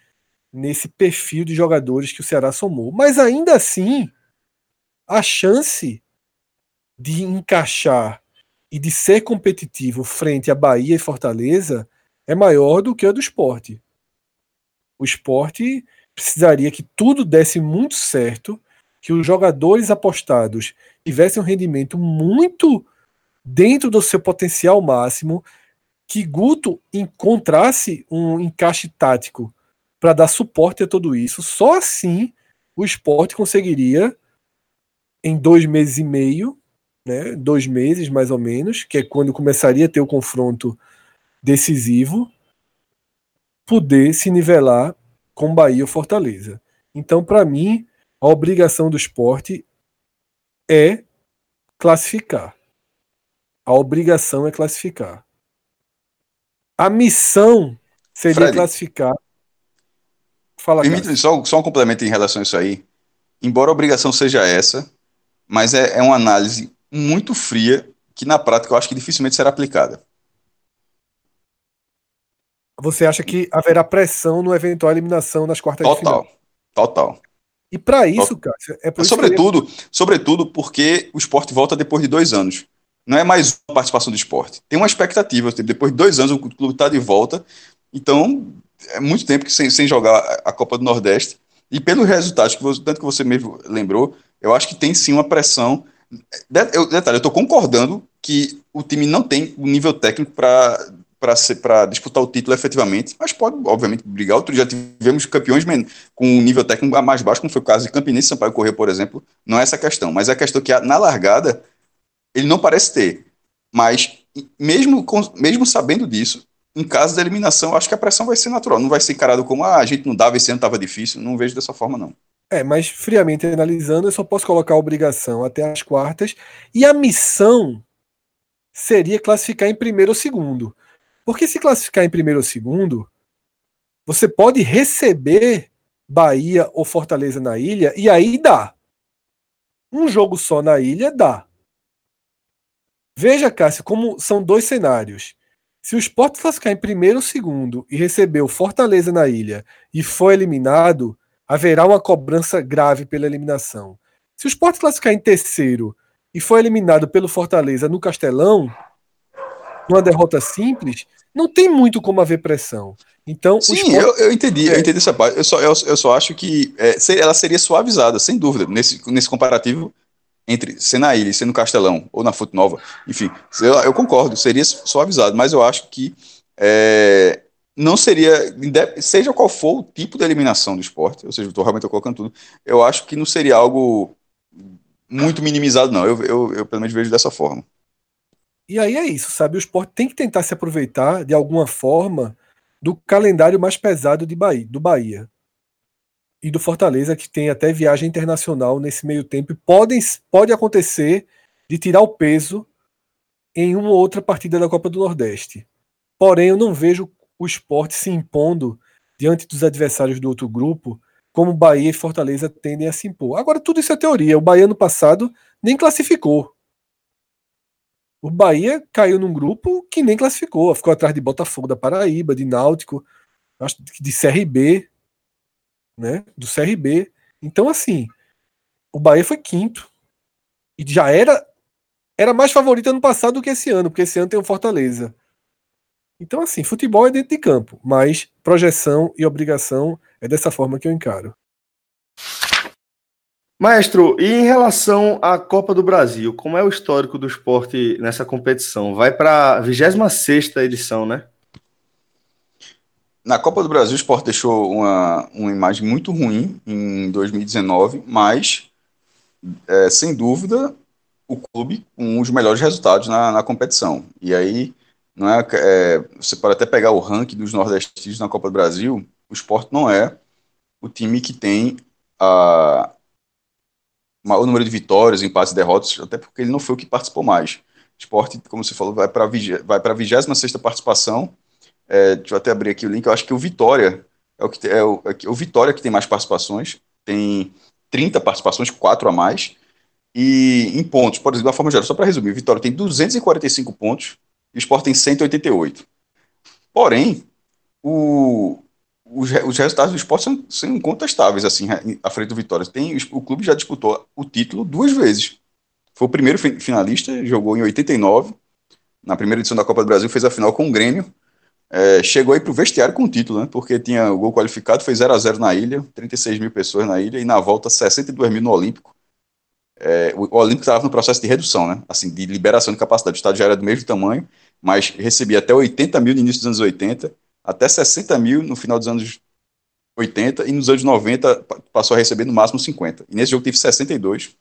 nesse perfil de jogadores que o Ceará somou. Mas ainda assim, a chance de encaixar e de ser competitivo frente a Bahia e Fortaleza é maior do que a do esporte. O esporte precisaria que tudo desse muito certo, que os jogadores apostados tivessem um rendimento muito dentro do seu potencial máximo, que Guto encontrasse um encaixe tático para dar suporte a tudo isso. Só assim o esporte conseguiria, em dois meses e meio, né, dois meses mais ou menos, que é quando começaria a ter o confronto decisivo, poder se nivelar com Bahia ou Fortaleza. Então, para mim, a obrigação do esporte é classificar. A obrigação é classificar. A missão seria Fred, classificar Fala, Permite só, só um complemento em relação a isso aí. Embora a obrigação seja essa, mas é, é uma análise muito fria que na prática eu acho que dificilmente será aplicada. Você acha que haverá pressão no eventual eliminação nas quartas total, de final? Total, total. E para isso, cara, é por sobretudo, isso sobretudo porque o esporte volta depois de dois anos. Não é mais uma participação do esporte. Tem uma expectativa. Depois de dois anos, o clube está de volta. Então, é muito tempo que sem, sem jogar a Copa do Nordeste. E pelos resultados, que você, tanto que você mesmo lembrou, eu acho que tem sim uma pressão. Eu, detalhe, eu estou concordando que o time não tem o nível técnico para disputar o título efetivamente, mas pode, obviamente, brigar. Outro já tivemos campeões com um nível técnico mais baixo, como foi o caso de Campinense Sampaio Correr, por exemplo. Não é essa a questão, mas é a questão que na largada ele não parece ter. Mas mesmo, mesmo sabendo disso, em caso da eliminação, acho que a pressão vai ser natural. Não vai ser encarado como ah, a gente não dava, esse ano estava difícil. Não vejo dessa forma, não. É, mas friamente analisando, eu só posso colocar a obrigação até as quartas. E a missão seria classificar em primeiro ou segundo. Porque se classificar em primeiro ou segundo, você pode receber Bahia ou Fortaleza na ilha, e aí dá. Um jogo só na ilha dá. Veja, Cássio, como são dois cenários. Se o Sport classificar em primeiro ou segundo e receber o Fortaleza na ilha e for eliminado, haverá uma cobrança grave pela eliminação. Se o Sport classificar em terceiro e foi eliminado pelo Fortaleza no Castelão, numa derrota simples, não tem muito como haver pressão. Então, Sim, esporte... eu, eu, entendi, eu entendi essa parte. Eu só, eu, eu só acho que é, ela seria suavizada, sem dúvida, nesse, nesse comparativo entre ser na ilha ser no Castelão, ou na Fonte Nova, enfim, eu, eu, concordo, seria suavizado, mas eu acho que é, não seria, seja qual for o tipo de eliminação do esporte, ou seja, eu estou realmente colocando tudo, eu acho que não seria algo muito minimizado, não. Eu, eu, eu pelo menos vejo dessa forma. E aí é isso, sabe? O esporte tem que tentar se aproveitar de alguma forma do calendário mais pesado de Bahia, do Bahia e do Fortaleza, que tem até viagem internacional nesse meio tempo. E pode, acontecer de tirar o peso em uma outra partida da Copa do Nordeste. Porém, eu não vejo o esporte se impondo diante dos adversários do outro grupo, como Bahia e Fortaleza tendem a se impor. Agora, tudo isso é teoria. O Bahia no passado nem classificou. O Bahia caiu num grupo que nem classificou, ficou atrás de Botafogo da Paraíba, de Náutico, acho de CRB, né? Do CRB. Então, assim, o Bahia foi quinto. E já era era mais favorito ano passado do que esse ano, porque esse ano tem o Fortaleza. Então, assim, futebol é dentro de campo, mas projeção e obrigação é dessa forma que eu encaro. Maestro, e em relação à Copa do Brasil, como é o histórico do esporte nessa competição? Vai para a 26 edição, né? Na Copa do Brasil, o esporte deixou uma, uma imagem muito ruim em 2019, mas, é, sem dúvida, o clube com os melhores resultados na, na competição. E aí, não é, é, você pode até pegar o ranking dos nordestinos na Copa do Brasil, o esporte não é o time que tem a, o número de vitórias, empates e derrotas, até porque ele não foi o que participou mais. O esporte, como você falou, vai para a 26 participação é, deixa eu até abrir aqui o link. Eu acho que o Vitória é o, que, é o, é o Vitória que tem mais participações. Tem 30 participações, 4 a mais. E em pontos, por exemplo, da forma geral, só para resumir, o Vitória tem 245 pontos e o Sport tem 188. Porém, o, os, os resultados do esporte são, são incontestáveis, assim, à frente do Vitória. Tem, o clube já disputou o título duas vezes. Foi o primeiro finalista, jogou em 89, na primeira edição da Copa do Brasil, fez a final com o Grêmio, é, chegou aí para o vestiário com o título, né? Porque tinha o gol qualificado, foi 0 a 0 na ilha, 36 mil pessoas na ilha, e na volta 62 mil no Olímpico. É, o, Olímpico estava no processo de redução, né? Assim, de liberação de capacidade. O estádio já era do mesmo tamanho, mas recebia até 80 mil no início dos anos 80, até 60 mil no final dos anos 80, e nos anos 90 passou a receber no máximo 50. E nesse jogo teve 62. O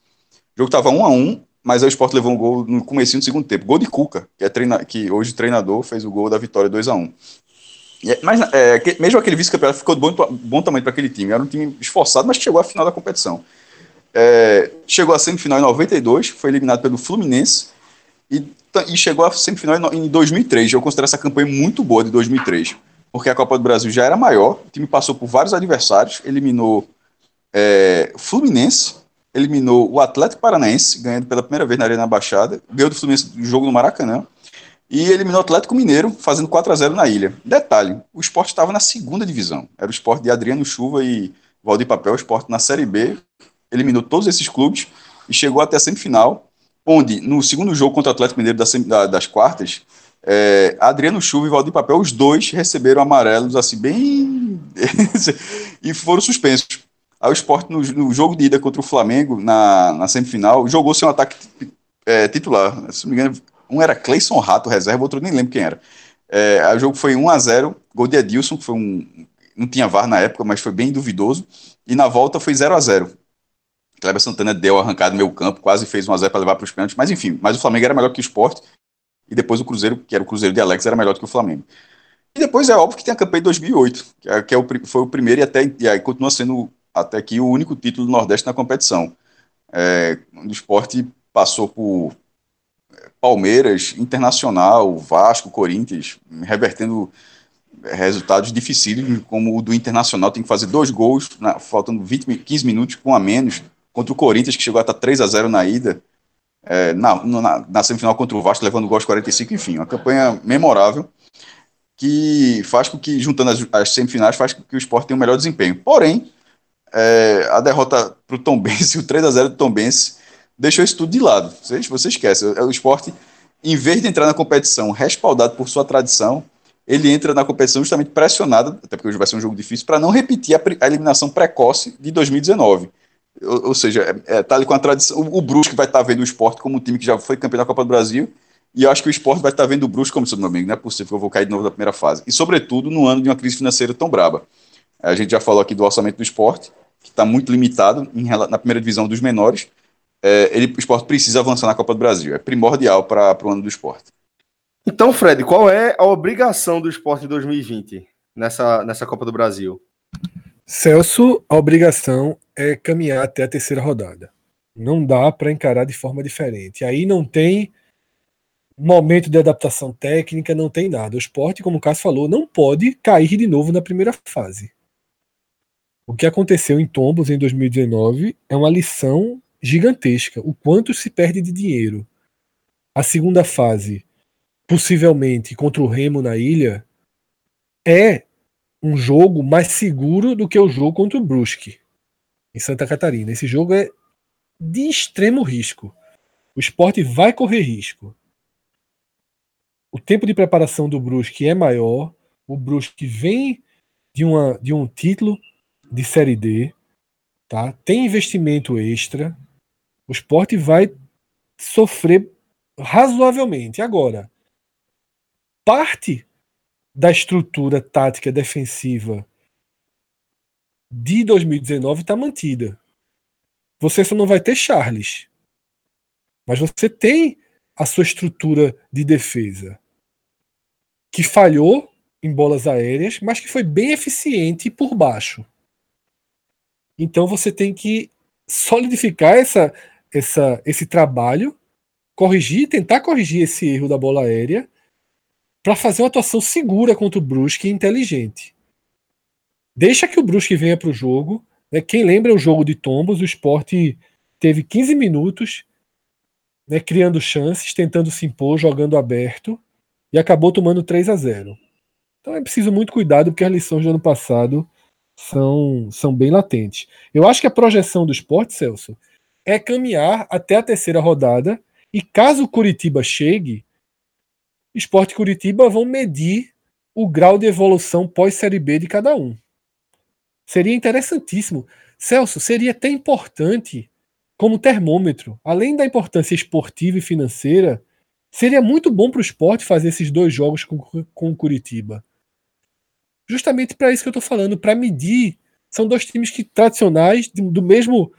jogo estava 1 a 1 mas o Sport levou um gol no começo do segundo tempo. Gol de Cuca, que, é treina, que hoje treinador, fez o gol da vitória 2 a 1 é, Mas é, que, mesmo aquele vice-campeonato ficou de bom, bom tamanho para aquele time. Era um time esforçado, mas chegou à final da competição. É, chegou à semifinal em 92, foi eliminado pelo Fluminense e, e chegou à semifinal em 2003. Eu considero essa campanha muito boa de 2003, porque a Copa do Brasil já era maior, o time passou por vários adversários, eliminou é, Fluminense, eliminou o Atlético Paranaense, ganhando pela primeira vez na Arena Baixada, ganhou do Fluminense o jogo no Maracanã, e eliminou o Atlético Mineiro, fazendo 4 a 0 na ilha. Detalhe, o esporte estava na segunda divisão, era o esporte de Adriano Chuva e Valdir Papel, o esporte na Série B, eliminou todos esses clubes e chegou até a semifinal, onde no segundo jogo contra o Atlético Mineiro das, das quartas, é, Adriano Chuva e Valdir Papel, os dois receberam amarelos assim bem e foram suspensos. Aí o esporte, no, no, jogo de ida contra o Flamengo, na, na semifinal, jogou sem um ataque é, titular. Se não me engano, um era Cleison Rato, reserva, outro nem lembro quem era. É, o jogo foi 1 a 0 gol de Edilson, que foi um. Não tinha VAR na época, mas foi bem duvidoso. E na volta foi 0 a 0 Kleber Santana deu arrancada no meio campo, quase fez 1 a 0 para levar para os pênaltis, mas enfim, mas o Flamengo era melhor que o esporte. E depois o Cruzeiro, que era o Cruzeiro de Alex, era melhor do que o Flamengo. E depois é óbvio que tem a campanha de 2008, que, é, que é o, foi o primeiro e até e continua sendo até aqui o único título do Nordeste na competição. É, o esporte passou por é, Palmeiras, Internacional, Vasco, Corinthians, revertendo resultados difíceis, como o do Internacional, tem que fazer dois gols, na, faltando 20, 15 minutos com a menos, contra o Corinthians, que chegou a estar 3 a 0 na ida, é, na, na, na, semifinal contra o Vasco, levando gols 45, enfim, uma campanha memorável, que faz com que, juntando as, as semifinais, faz com que o esporte tenha um melhor desempenho. Porém, é, a derrota para o Tom Benz, o 3 a 0 do Tom Benz, deixou isso tudo de lado. Você, você esquece. O esporte, em vez de entrar na competição respaldado por sua tradição, ele entra na competição justamente pressionado, até porque hoje vai ser um jogo difícil, para não repetir a, a, eliminação precoce de 2019. Ou, ou seja, é, é, tá ali com a tradição. O, o Brusque vai estar tá vendo o esporte como um time que já foi campeão da Copa do Brasil, e eu acho que o esporte vai estar tá vendo o Brusque como, meu amigo, não é possível que eu vou cair de novo na primeira fase. E, sobretudo, no ano de uma crise financeira tão braba. A gente já falou aqui do orçamento do esporte, que está muito limitado em, na primeira divisão dos menores. É, ele, o esporte precisa avançar na Copa do Brasil. É primordial para o ano do esporte. Então, Fred, qual é a obrigação do esporte em 2020 nessa, nessa Copa do Brasil? Celso, a obrigação é caminhar até a terceira rodada. Não dá para encarar de forma diferente. Aí não tem momento de adaptação técnica, não tem nada. O esporte, como o Cássio falou, não pode cair de novo na primeira fase. O que aconteceu em Tombos em 2019 é uma lição gigantesca. O quanto se perde de dinheiro. A segunda fase possivelmente contra o Remo na ilha, é um jogo mais seguro do que o jogo contra o Brusque em Santa Catarina. Esse jogo é de extremo risco. O esporte vai correr risco. O tempo de preparação do Brusque é maior. O Brusque vem de, uma, de um título de Série D. Tá? Tem investimento extra. O esporte vai sofrer razoavelmente. Agora, parte da estrutura tática defensiva de 2019 está mantida. Você só não vai ter Charles. Mas você tem a sua estrutura de defesa que falhou em bolas aéreas, mas que foi bem eficiente por baixo. Então você tem que solidificar essa, essa, esse trabalho, corrigir, tentar corrigir esse erro da bola aérea para fazer uma atuação segura contra o Brusque e inteligente. Deixa que o Brusque venha para o jogo. Né? Quem lembra o jogo de Tombos, o esporte teve 15 minutos né, criando chances, tentando se impor, jogando aberto e acabou tomando 3 a 0. Então é preciso muito cuidado porque as lições do ano passado são, são bem latentes. Eu acho que a projeção do esporte, Celso, é caminhar até a terceira rodada e caso o Curitiba chegue, Esporte Curitiba vão medir o grau de evolução pós-Série B de cada um. Seria interessantíssimo. Celso, seria até importante como termômetro, além da importância esportiva e financeira, seria muito bom para o esporte fazer esses dois jogos com, com o Curitiba. Justamente para isso que eu estou falando, para medir. São dois times que tradicionais, do mesmo,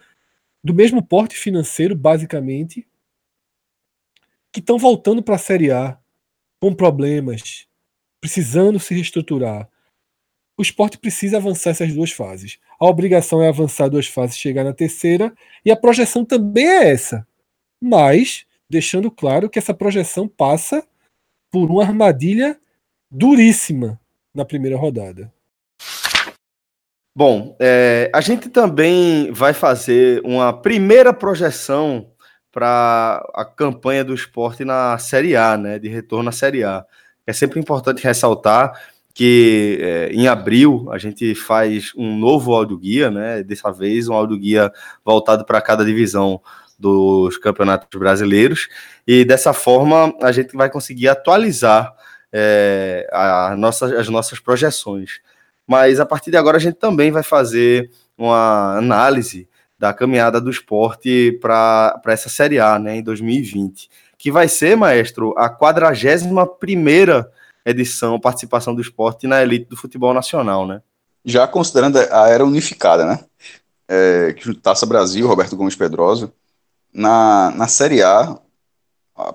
do mesmo porte financeiro, basicamente, que estão voltando para a Série A com problemas, precisando se reestruturar. O esporte precisa avançar essas duas fases. A obrigação é avançar duas fases, chegar na terceira, e a projeção também é essa. Mas, deixando claro que essa projeção passa por uma armadilha duríssima na primeira rodada. Bom, é, a gente também vai fazer uma primeira projeção para a campanha do esporte na Série A, né? De retorno à Série A. É sempre importante ressaltar que é, em abril a gente faz um novo audioguia, né? Dessa vez um audioguia voltado para cada divisão dos campeonatos brasileiros e dessa forma a gente vai conseguir atualizar é, a nossa, as nossas projeções. Mas a partir de agora a gente também vai fazer uma análise da caminhada do esporte para essa Série A, né, em 2020, que vai ser, maestro, a 41 edição, participação do esporte na elite do futebol nacional, né? Já considerando a era unificada, né? É, Taça Brasil, Roberto Gomes Pedrosa, na, na Série a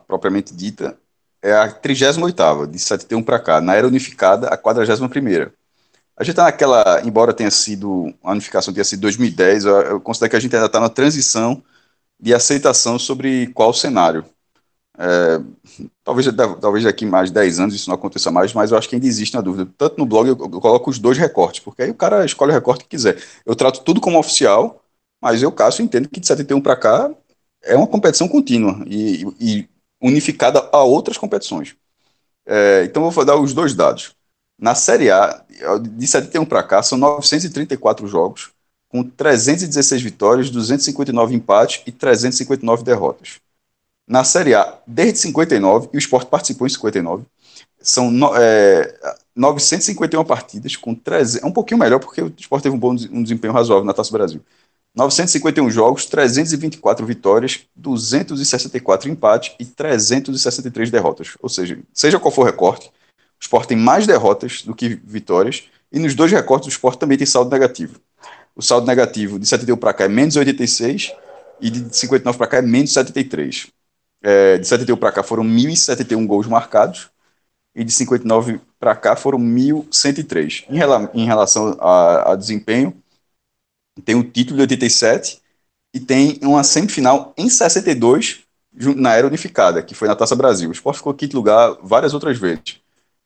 propriamente dita, é a 38ª, de 71 para cá. Na era unificada, a 41ª. A gente está naquela, embora tenha sido, a unificação tenha sido 2010, eu, eu considero que a gente ainda está na transição de aceitação sobre qual cenário. É, talvez, talvez daqui mais de 10 anos isso não aconteça mais, mas eu acho que ainda existe na dúvida. Tanto no blog eu, eu coloco os dois recortes, porque aí o cara escolhe o recorte que quiser. Eu trato tudo como oficial, mas eu, Cássio, entendo que de 71 para cá é uma competição contínua e, e unificada a outras competições. É, então vou dar os dois dados. Na Série A, de 71 para cá, são 934 jogos. com 316 vitórias, 259 empates e 359 derrotas. Na Série A, desde 59, e o Sport participou em 59, são é, 951 partidas, com 300, é um pouquinho melhor porque o Sport teve um bom um desempenho razoável na Taça Brasil. 951 jogos, 324 vitórias, 264 empates e 363 derrotas. Ou seja, seja qual for o recorte, o Sport tem mais derrotas do que vitórias, e nos dois recortes o Sport também tem saldo negativo. O saldo negativo de 71 para cá é menos 86 e de 59 para cá é menos 73. É, de 71 para cá foram 1.071 gols marcados e de 59 para cá foram 1.103. Em, rela em relação a, a desempenho, tem o título de 87 e tem uma semifinal em 62 na era unificada, que foi na Taça Brasil. O Sport ficou em quinto lugar várias outras vezes.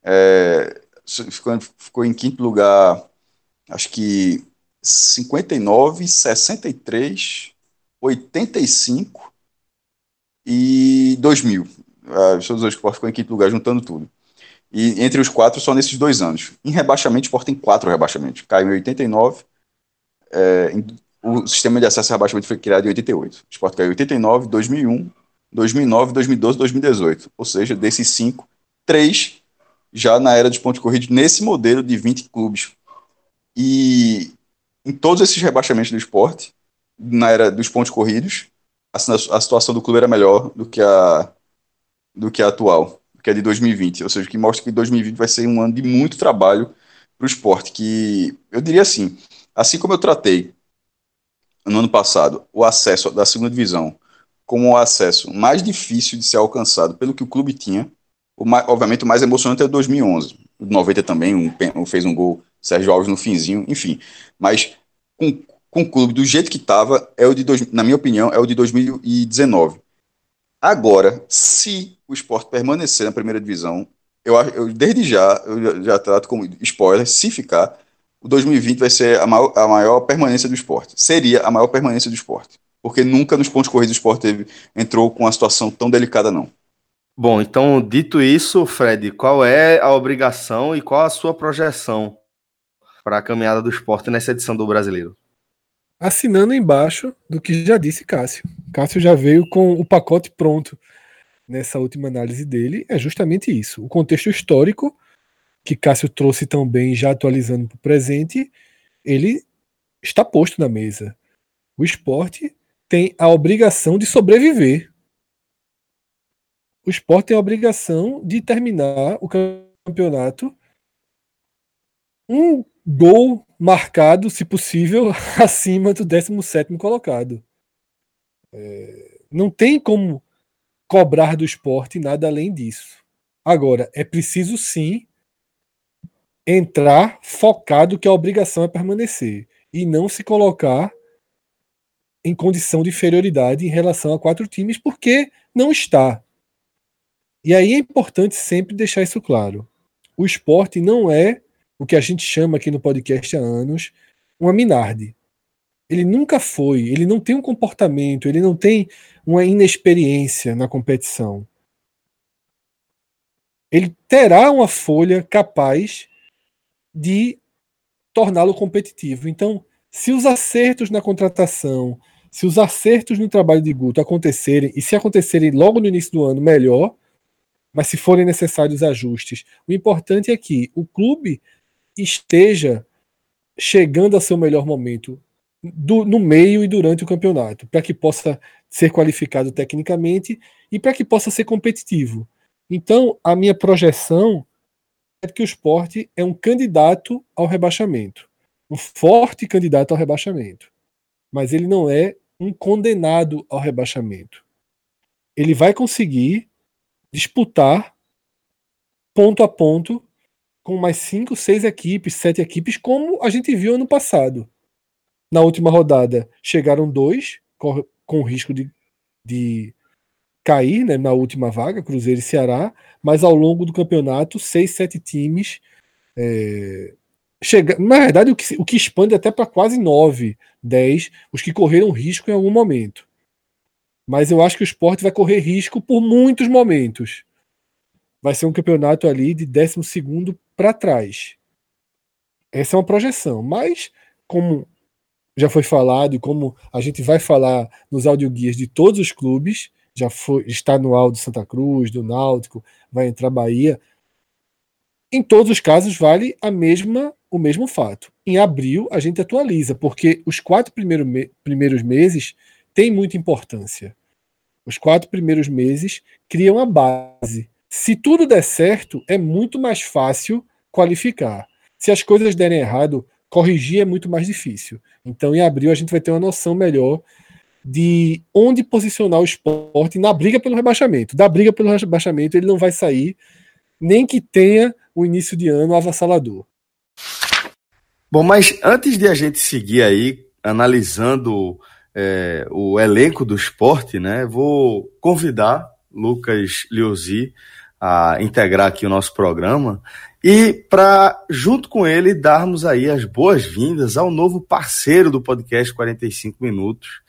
É, ficou, ficou em quinto lugar, acho que 59, 63, 85 e 2000. Ah, os dois que o Sport ficou em quinto lugar, juntando tudo. E entre os quatro, só nesses dois anos. Em rebaixamento, o Sport tem quatro rebaixamentos. Caiu em 89, é, o sistema de acesso a rebaixamento foi criado em 88. O Sport caiu em 89, 2001, 2009, 2012, 2018. Ou seja, desses cinco, três já na era dos pontos corridos, nesse modelo de 20 clubes. E em todos esses rebaixamentos do esporte, na era dos pontos corridos, a, a situação do clube era melhor do que a, do que a atual, que é de 2020. Ou seja, que mostra que 2020 vai ser um ano de muito trabalho para o esporte. Que eu diria assim, Assim como eu tratei no ano passado o acesso da segunda divisão como o acesso mais difícil de ser alcançado pelo que o clube tinha, o mais, obviamente o mais emocionante é o 2011. O 90 também um, fez um gol, Sérgio Alves no finzinho, enfim. Mas com, com o clube do jeito que estava, é o de na minha opinião, é o de 2019. Agora, se o esporte permanecer na primeira divisão, eu, eu desde já, eu já trato como spoiler, se ficar, o 2020 vai ser a maior, a maior permanência do esporte. Seria a maior permanência do esporte. Porque nunca nos pontos corridos do esporte teve, entrou com uma situação tão delicada, não. Bom, então, dito isso, Fred, qual é a obrigação e qual a sua projeção para a caminhada do esporte nessa edição do Brasileiro? Assinando embaixo do que já disse Cássio. Cássio já veio com o pacote pronto nessa última análise dele. É justamente isso. O contexto histórico que Cássio trouxe tão bem, já atualizando para o presente, ele está posto na mesa. O esporte tem a obrigação de sobreviver. O esporte tem a obrigação de terminar o campeonato um gol marcado, se possível, acima do 17 colocado. É, não tem como cobrar do esporte nada além disso. Agora, é preciso sim entrar focado que a obrigação é permanecer e não se colocar em condição de inferioridade em relação a quatro times, porque não está. E aí é importante sempre deixar isso claro. O esporte não é o que a gente chama aqui no podcast há anos uma Minardi. Ele nunca foi, ele não tem um comportamento, ele não tem uma inexperiência na competição. Ele terá uma folha capaz de torná-lo competitivo. Então, se os acertos na contratação, se os acertos no trabalho de Guto acontecerem, e se acontecerem logo no início do ano, melhor, mas se forem necessários ajustes, o importante é que o clube esteja chegando a seu melhor momento do, no meio e durante o campeonato, para que possa ser qualificado tecnicamente e para que possa ser competitivo. Então, a minha projeção que o esporte é um candidato ao rebaixamento. Um forte candidato ao rebaixamento. Mas ele não é um condenado ao rebaixamento. Ele vai conseguir disputar ponto a ponto com mais cinco, seis equipes, sete equipes, como a gente viu ano passado. Na última rodada chegaram dois, com, com risco de, de cair né, na última vaga, Cruzeiro e Ceará, mas ao longo do campeonato, seis, sete times. É, chega, na verdade, o que, o que expande até para quase nove, dez, os que correram risco em algum momento. Mas eu acho que o esporte vai correr risco por muitos momentos. Vai ser um campeonato ali de 12 para trás. Essa é uma projeção. Mas, como já foi falado e como a gente vai falar nos audioguias de todos os clubes, já foi, está no áudio Santa Cruz, do Náutico, vai entrar Bahia. Em todos os casos vale a mesma o mesmo fato. Em abril a gente atualiza, porque os quatro primeiro me primeiros meses têm muita importância. Os quatro primeiros meses criam a base. Se tudo der certo, é muito mais fácil qualificar. Se as coisas derem errado, corrigir é muito mais difícil. Então, em abril, a gente vai ter uma noção melhor de onde posicionar o esporte na briga pelo rebaixamento. Da briga pelo rebaixamento, ele não vai sair, nem que tenha o início de ano avassalador. Bom, mas antes de a gente seguir aí analisando é, o elenco do esporte, né, vou convidar Lucas Liozzi a integrar aqui o nosso programa e para, junto com ele, darmos aí as boas-vindas ao novo parceiro do podcast 45 Minutos.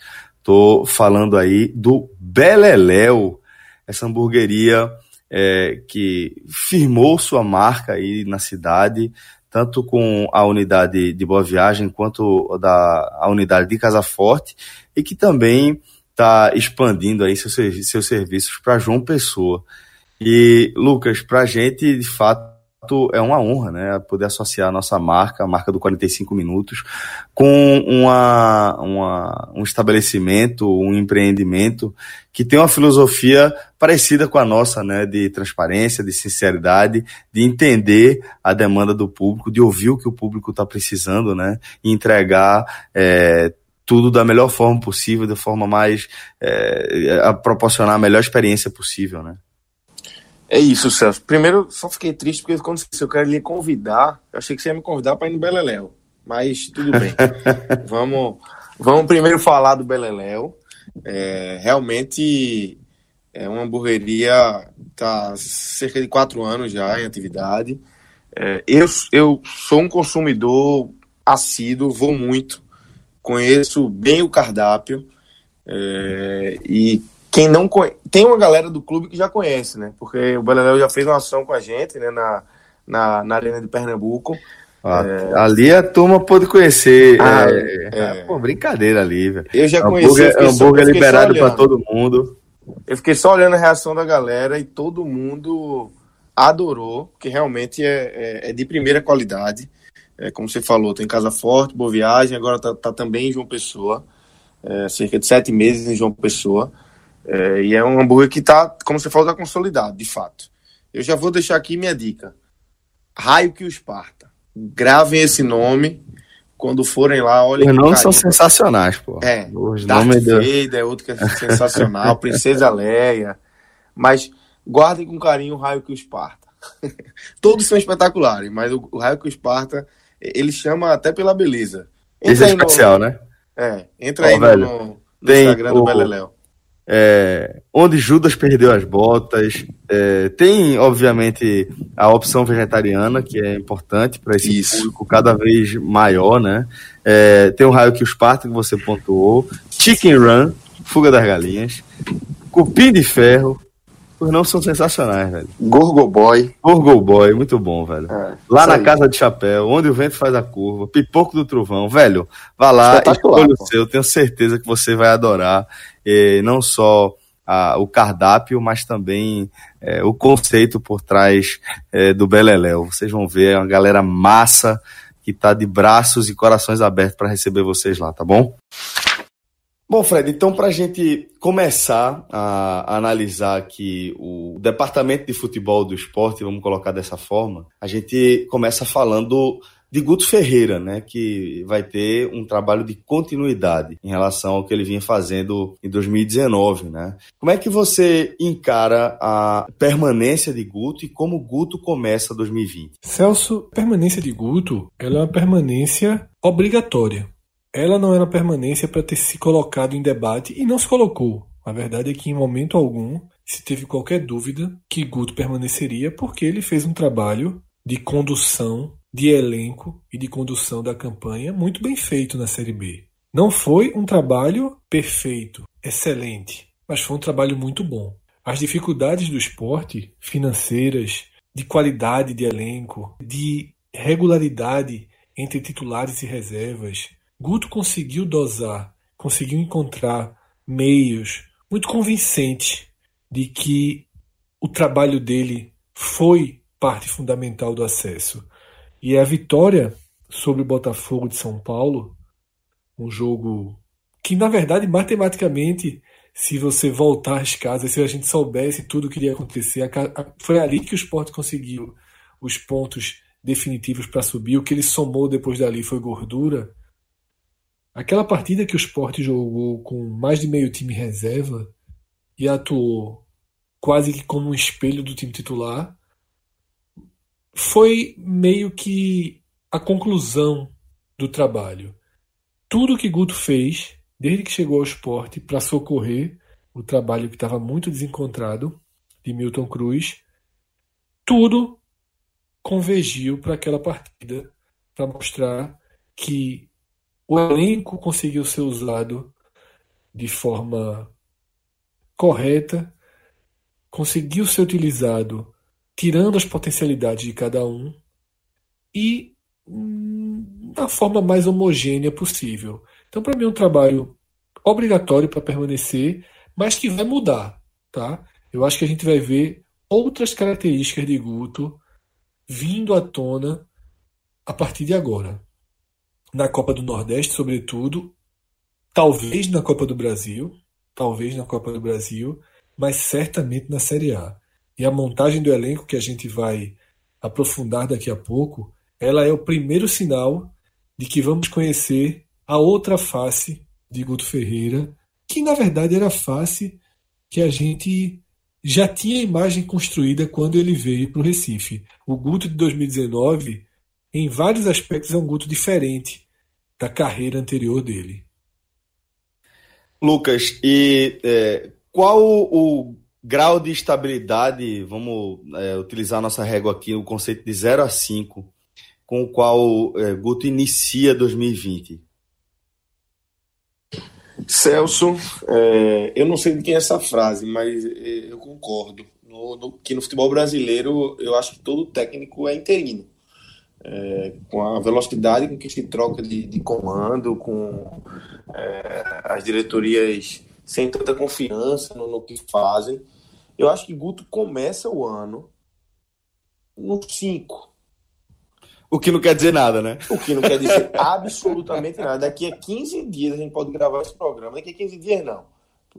Tô falando aí do Beleléu, essa hamburgueria é, que firmou sua marca aí na cidade, tanto com a unidade de Boa Viagem quanto da a unidade de Casa Forte, e que também está expandindo aí seus, seus serviços para João Pessoa. E, Lucas, para a gente, de fato, é uma honra, né, poder associar a nossa marca, a marca do 45 minutos, com uma, uma, um estabelecimento, um empreendimento que tem uma filosofia parecida com a nossa, né, de transparência, de sinceridade, de entender a demanda do público, de ouvir o que o público está precisando, né, e entregar é, tudo da melhor forma possível, da forma mais é, a proporcionar a melhor experiência possível, né. É isso, Celso. Primeiro, só fiquei triste porque quando eu quero lhe convidar, eu achei que você ia me convidar para ir no Beleléu. Mas tudo bem. vamos, vamos primeiro falar do Beleléu. É, realmente é uma hamburgueria está cerca de quatro anos já em atividade. É, eu, eu sou um consumidor assíduo, vou muito, conheço bem o cardápio é, e quem não conhece, tem uma galera do clube que já conhece, né? Porque o Beleléu já fez uma ação com a gente, né? Na, na, na Arena de Pernambuco. Ah, é... Ali a turma pôde conhecer. Ah, é, é... é. Pô, brincadeira ali, velho. Eu já conheci. Hambúrguer, hambúrguer liberado para todo mundo. Eu fiquei só olhando a reação da galera e todo mundo adorou, que realmente é, é, é, de primeira qualidade. É, como você falou, tem Casa Forte, Boa Viagem, agora tá, tá também em João Pessoa. É, cerca de sete meses em João Pessoa. É, e é um hambúrguer que está, como você falou, está consolidado, de fato. Eu já vou deixar aqui minha dica. Raio que o Esparta. Gravem esse nome. Quando forem lá, olhem. Os nomes são sensacionais, pô. É. Os Darth nomes Vader é outro que é sensacional. Princesa Leia. Mas guardem com carinho o Raio que o Esparta. Todos são espetaculares, mas o, o Raio que o Esparta, ele chama até pela beleza. Entra Esse é especial, no, né? É. Entra aí no, no, no Instagram o, do Beleléu é, onde Judas perdeu as botas. É, tem, obviamente, a opção vegetariana, que é importante para esse Isso. público cada vez maior, né? É, tem o raio que os partos que você pontuou. Chicken Run, Fuga das Galinhas. Cupim de Ferro. Os nomes são sensacionais, velho. Gorgo Boy. Gorgo Boy, muito bom, velho. É, lá na aí. Casa de Chapéu, onde o vento faz a curva. Pipoco do Trovão. Velho, vá lá, escolha o seu. Tenho certeza que você vai adorar eh, não só a, o cardápio, mas também eh, o conceito por trás eh, do Beleléu. Vocês vão ver, é uma galera massa que está de braços e corações abertos para receber vocês lá, tá bom? Bom, Fred, então para a gente começar a, analisar aqui o departamento de futebol do esporte, vamos colocar dessa forma, a gente começa falando de Guto Ferreira, né, que vai ter um trabalho de continuidade em relação ao que ele vinha fazendo em 2019, né? Como é que você encara a permanência de Guto e como Guto começa 2020? Celso, permanência de Guto, ela é uma permanência obrigatória. Ela não era permanência para ter se colocado em debate e não se colocou. A verdade é que em momento algum se teve qualquer dúvida que Guto permaneceria porque ele fez um trabalho de condução de elenco e de condução da campanha muito bem feito na Série B. Não foi um trabalho perfeito, excelente, mas foi um trabalho muito bom. As dificuldades do esporte, financeiras, de qualidade de elenco, de regularidade entre titulares e reservas, Guto conseguiu dosar, conseguiu encontrar meios muito convincentes de que o trabalho dele foi parte fundamental do acesso. E a vitória sobre o Botafogo de São Paulo, um jogo que, na verdade, matematicamente, se você voltar às casas, se a gente soubesse tudo o que iria acontecer, foi ali que o esporte conseguiu os pontos definitivos para subir. O que ele somou depois dali foi gordura. Aquela partida que o esporte jogou com mais de meio time reserva e atuou quase que como um espelho do time titular, foi meio que a conclusão do trabalho. Tudo que Guto fez, desde que chegou ao esporte, para socorrer o trabalho que estava muito desencontrado de Milton Cruz, tudo convergiu para aquela partida para mostrar que o elenco conseguiu ser usado de forma correta, conseguiu ser utilizado tirando as potencialidades de cada um e hum, da forma mais homogênea possível. Então, para mim, é um trabalho obrigatório para permanecer, mas que vai mudar. Tá? Eu acho que a gente vai ver outras características de Guto vindo à tona a partir de agora. Na Copa do Nordeste, sobretudo, talvez na Copa do Brasil, talvez na Copa do Brasil, mas certamente na Série A. E a montagem do elenco que a gente vai aprofundar daqui a pouco, ela é o primeiro sinal de que vamos conhecer a outra face de Guto Ferreira, que na verdade era a face que a gente já tinha a imagem construída quando ele veio para o Recife. O Guto de 2019, em vários aspectos, é um Guto diferente da carreira anterior dele. Lucas, e é, qual o grau de estabilidade, vamos é, utilizar a nossa régua aqui, o conceito de 0 a 5, com o qual é, Guto inicia 2020? Celso, é, eu não sei de quem é essa frase, mas é, eu concordo. No, no, que no futebol brasileiro, eu acho que todo técnico é interino. É, com a velocidade com que se troca de, de comando, com é, as diretorias sem tanta confiança no, no que fazem. Eu acho que Guto começa o ano no 5. O que não quer dizer nada, né? O que não quer dizer absolutamente nada. Daqui a 15 dias a gente pode gravar esse programa. Daqui a 15 dias, não.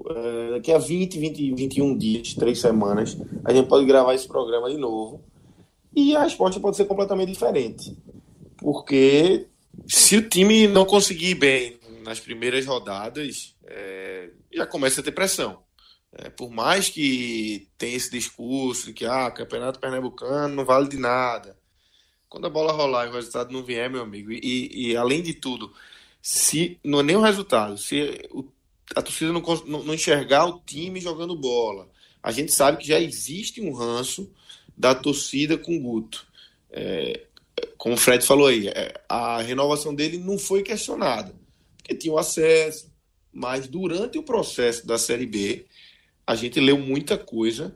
É, daqui a 20, 20, 21 dias, três semanas, a gente pode gravar esse programa de novo. E a resposta pode ser completamente diferente. Porque se o time não conseguir bem nas primeiras rodadas, é, já começa a ter pressão. É, por mais que tenha esse discurso de que ah, campeonato pernambucano não vale de nada. Quando a bola rolar e o resultado não vier, meu amigo, e, e além de tudo, se não é nem o resultado, se o, a torcida não, não, não enxergar o time jogando bola, a gente sabe que já existe um ranço da torcida com o Guto. É, como o Fred falou aí, é, a renovação dele não foi questionada, porque tinha o acesso, mas durante o processo da Série B, a gente leu muita coisa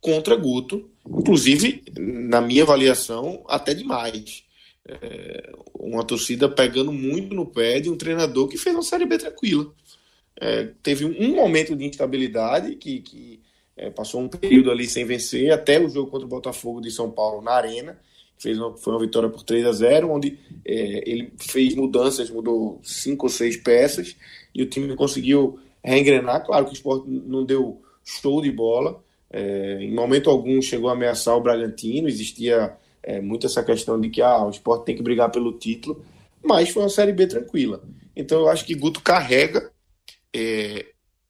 contra Guto, inclusive, na minha avaliação, até demais. É, uma torcida pegando muito no pé de um treinador que fez uma Série B tranquila. É, teve um, momento de instabilidade que, que é, passou um período ali sem vencer, até o jogo contra o Botafogo de São Paulo na Arena. Fez uma, foi uma vitória por 3 a 0 onde é, ele fez mudanças, mudou cinco ou seis peças, e o time conseguiu reengrenar. Claro que o esporte não deu show de bola. É, em momento algum chegou a ameaçar o Bragantino, existia é, muito essa questão de que ah, o esporte tem que brigar pelo título, mas foi uma Série B tranquila. Então eu acho que Guto carrega, é,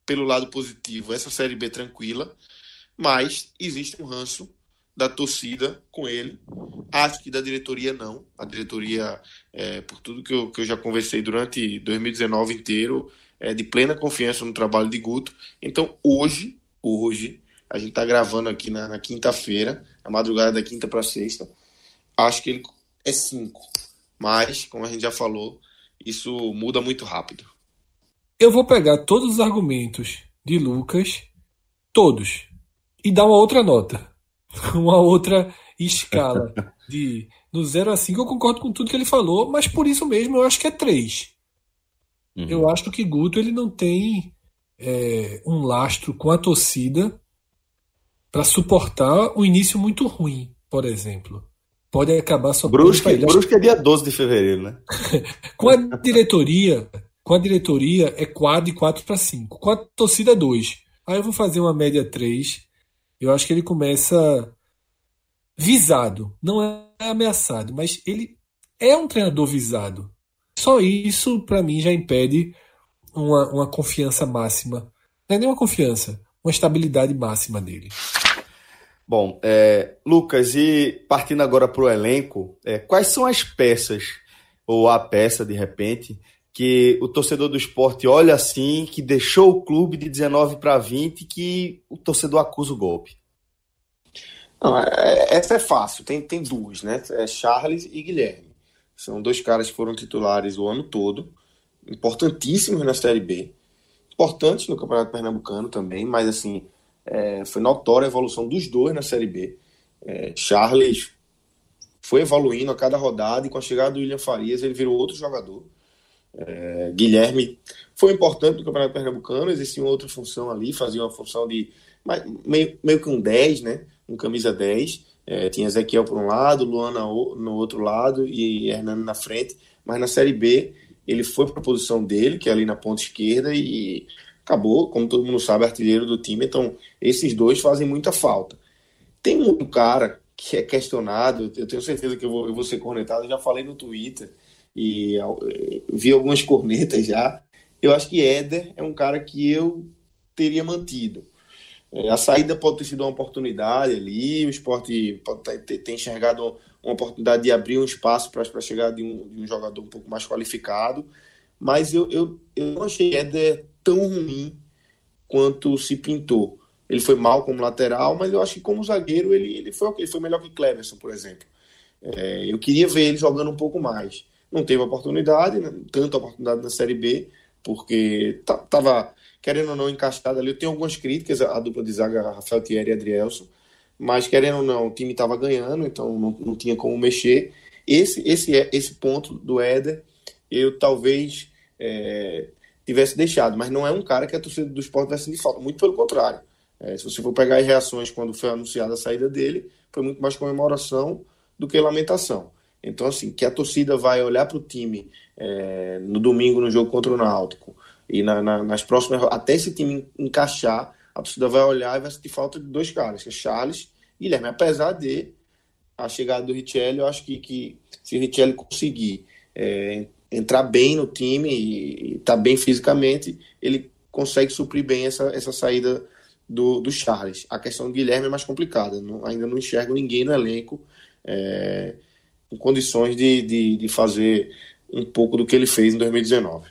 pelo lado positivo, essa Série B tranquila, mas existe um ranço da torcida com ele. Acho que da diretoria não. A diretoria, é, por tudo que eu, que eu já conversei durante 2019 inteiro, é de plena confiança no trabalho de Guto. Então hoje hoje. A gente está gravando aqui na, na quinta-feira, na madrugada da quinta para sexta. Acho que ele é cinco. Mas, como a gente já falou, isso muda muito rápido. Eu vou pegar todos os argumentos de Lucas, todos, e dar uma outra nota. Uma outra escala de no 0 a 5 eu concordo com tudo que ele falou, mas por isso mesmo eu acho que é 3. Uhum. Eu acho que Guto ele não tem é, um lastro com a torcida para suportar um início muito ruim, por exemplo. Pode acabar só Brusque, Brusque é dia 12 de fevereiro, né? com a diretoria, com a diretoria é quadro de 4 para 5. Com a torcida 2. Aí eu vou fazer uma média 3. Eu acho que ele começa visado, não é ameaçado, mas ele é um treinador visado. Só isso, para mim, já impede uma, uma confiança máxima. Não é nem uma confiança, uma estabilidade máxima dele. Bom, é, Lucas, e partindo agora para o elenco, é, quais são as peças, ou a peça de repente, que o torcedor do esporte olha assim, que deixou o clube de 19 para 20, que o torcedor acusa o golpe? Não, é, é, essa é fácil, tem, tem duas, né? É Charles e Guilherme. São dois caras que foram titulares o ano todo, importantíssimos na Série B, importantes no Campeonato Pernambucano também, mas assim, é, foi notória a evolução dos dois na Série B. É, Charles foi evoluindo a cada rodada e com a chegada do William Farias ele virou outro jogador. É, Guilherme foi importante no Campeonato Pernambucano, existia outra função ali, fazia uma função de meio, meio que um 10, né? Um camisa 10. É, tinha Ezequiel por um lado, Luana no outro lado e Hernando na frente. Mas na Série B, ele foi para a posição dele, que é ali na ponta esquerda, e acabou, como todo mundo sabe, artilheiro do time. Então, esses dois fazem muita falta. Tem um cara que é questionado, eu tenho certeza que eu vou, eu vou ser cornetado, eu já falei no Twitter e vi algumas cornetas já. Eu acho que Éder é um cara que eu teria mantido. É, a saída pode ter sido uma oportunidade ali, o esporte pode ter, ter enxergado uma oportunidade de abrir um espaço para a chegada de um, de um, jogador um pouco mais qualificado, mas eu, eu, eu não achei Éder tão ruim quanto se pintou. Ele foi mal como lateral, mas eu acho que como zagueiro ele, ele, foi, ele foi melhor que Cleverson, por exemplo. É, eu queria ver ele jogando um pouco mais. Não teve oportunidade, né, tanta oportunidade na Série B, porque tava querendo ou não, encaixado ali. Eu tenho algumas críticas à dupla de zaga, Rafael Thierry e Adrielson, mas querendo ou não, o time estava ganhando, então não, não tinha como mexer. Esse, esse, é, esse ponto do Éder, eu talvez é, tivesse deixado, mas não é um cara que a torcida do esporte vai sentir falta, muito pelo contrário. É, se você for pegar as reações quando foi anunciada a saída dele, foi muito mais comemoração do que lamentação. Então, assim, que a torcida vai olhar para o time é, no domingo no jogo contra o Náutico e na, na, nas próximas, até esse time encaixar, a torcida vai olhar e vai sentir falta de dois caras, que é Charles e Guilherme. Apesar de a chegada do Richelli, eu acho que, que se o Richelli conseguir é, entrar bem no time e estar tá bem fisicamente, ele consegue suprir bem essa, essa saída do, do Charles. A questão do Guilherme é mais complicada. Não, ainda não enxergo ninguém no elenco é, com condições de, de, de fazer um pouco do que ele fez em 2019.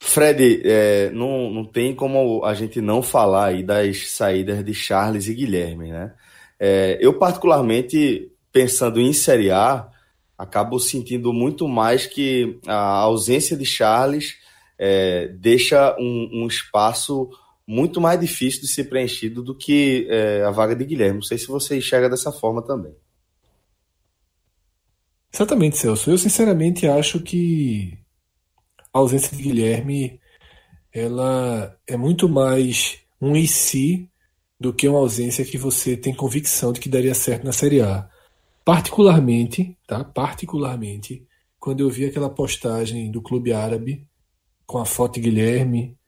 Fred, é, não, não tem como a gente não falar aí das saídas de Charles e Guilherme, né? É, eu, particularmente, pensando em Série A, acabo sentindo muito mais que a ausência de Charles é, deixa um, um, espaço muito mais difícil de ser preenchido do que é, a vaga de Guilherme. Não sei se você enxerga dessa forma também. Exatamente, Celso. Eu, sinceramente, acho que a ausência de Guilherme ela é muito mais um e si do que uma ausência que você tem convicção de que daria certo na Série A. Particularmente, tá? Particularmente, quando eu vi aquela postagem do Clube Árabe com a foto de Guilherme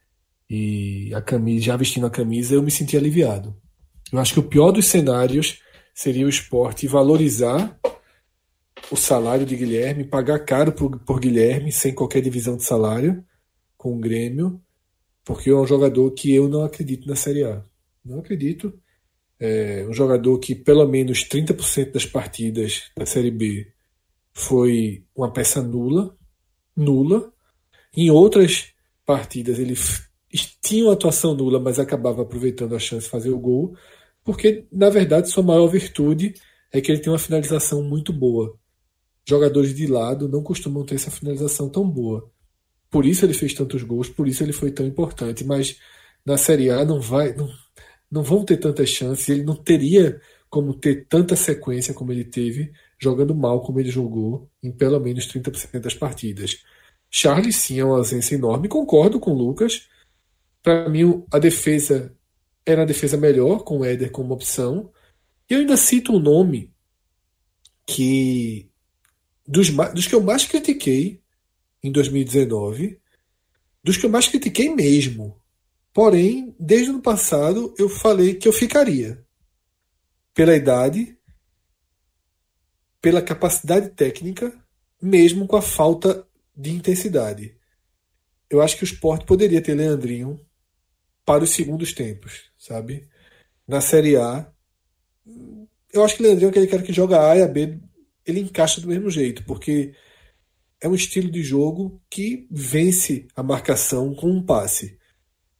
e a camisa, já vestindo a camisa, eu me senti aliviado. Eu acho que o pior dos cenários seria o esporte valorizar o salário de Guilherme, pagar caro por, por Guilherme, sem qualquer divisão de salário, com o Grêmio, porque é um jogador que eu não acredito na Série A. Não acredito. É um jogador que pelo menos 30% das partidas da Série B foi uma peça nula, nula. Em outras partidas ele tinha uma atuação nula, mas acabava aproveitando a chance de fazer o gol, porque na verdade sua maior virtude é que ele tem uma finalização muito boa jogadores de lado não costumam ter essa finalização tão boa. Por isso ele fez tantos gols, por isso ele foi tão importante. Mas na Série A não vai, não, não vão ter tantas chances. Ele não teria como ter tanta sequência como ele teve, jogando mal como ele jogou em pelo menos 30% das partidas. Charles sim é uma ausência enorme, concordo com o Lucas. Para mim, a defesa era a defesa melhor, com o Éder como opção. E eu ainda cito um nome que dos, dos que eu mais critiquei em 2019, dos que eu mais critiquei mesmo. Porém, desde o passado eu falei que eu ficaria. Pela idade, pela capacidade técnica, mesmo com a falta de intensidade. Eu acho que o esporte poderia ter Leandrinho para os segundos tempos, sabe? Na Série A, eu acho que Leandrinho é aquele cara que joga A e a B, ele encaixa do mesmo jeito, porque é um estilo de jogo que vence a marcação com um passe.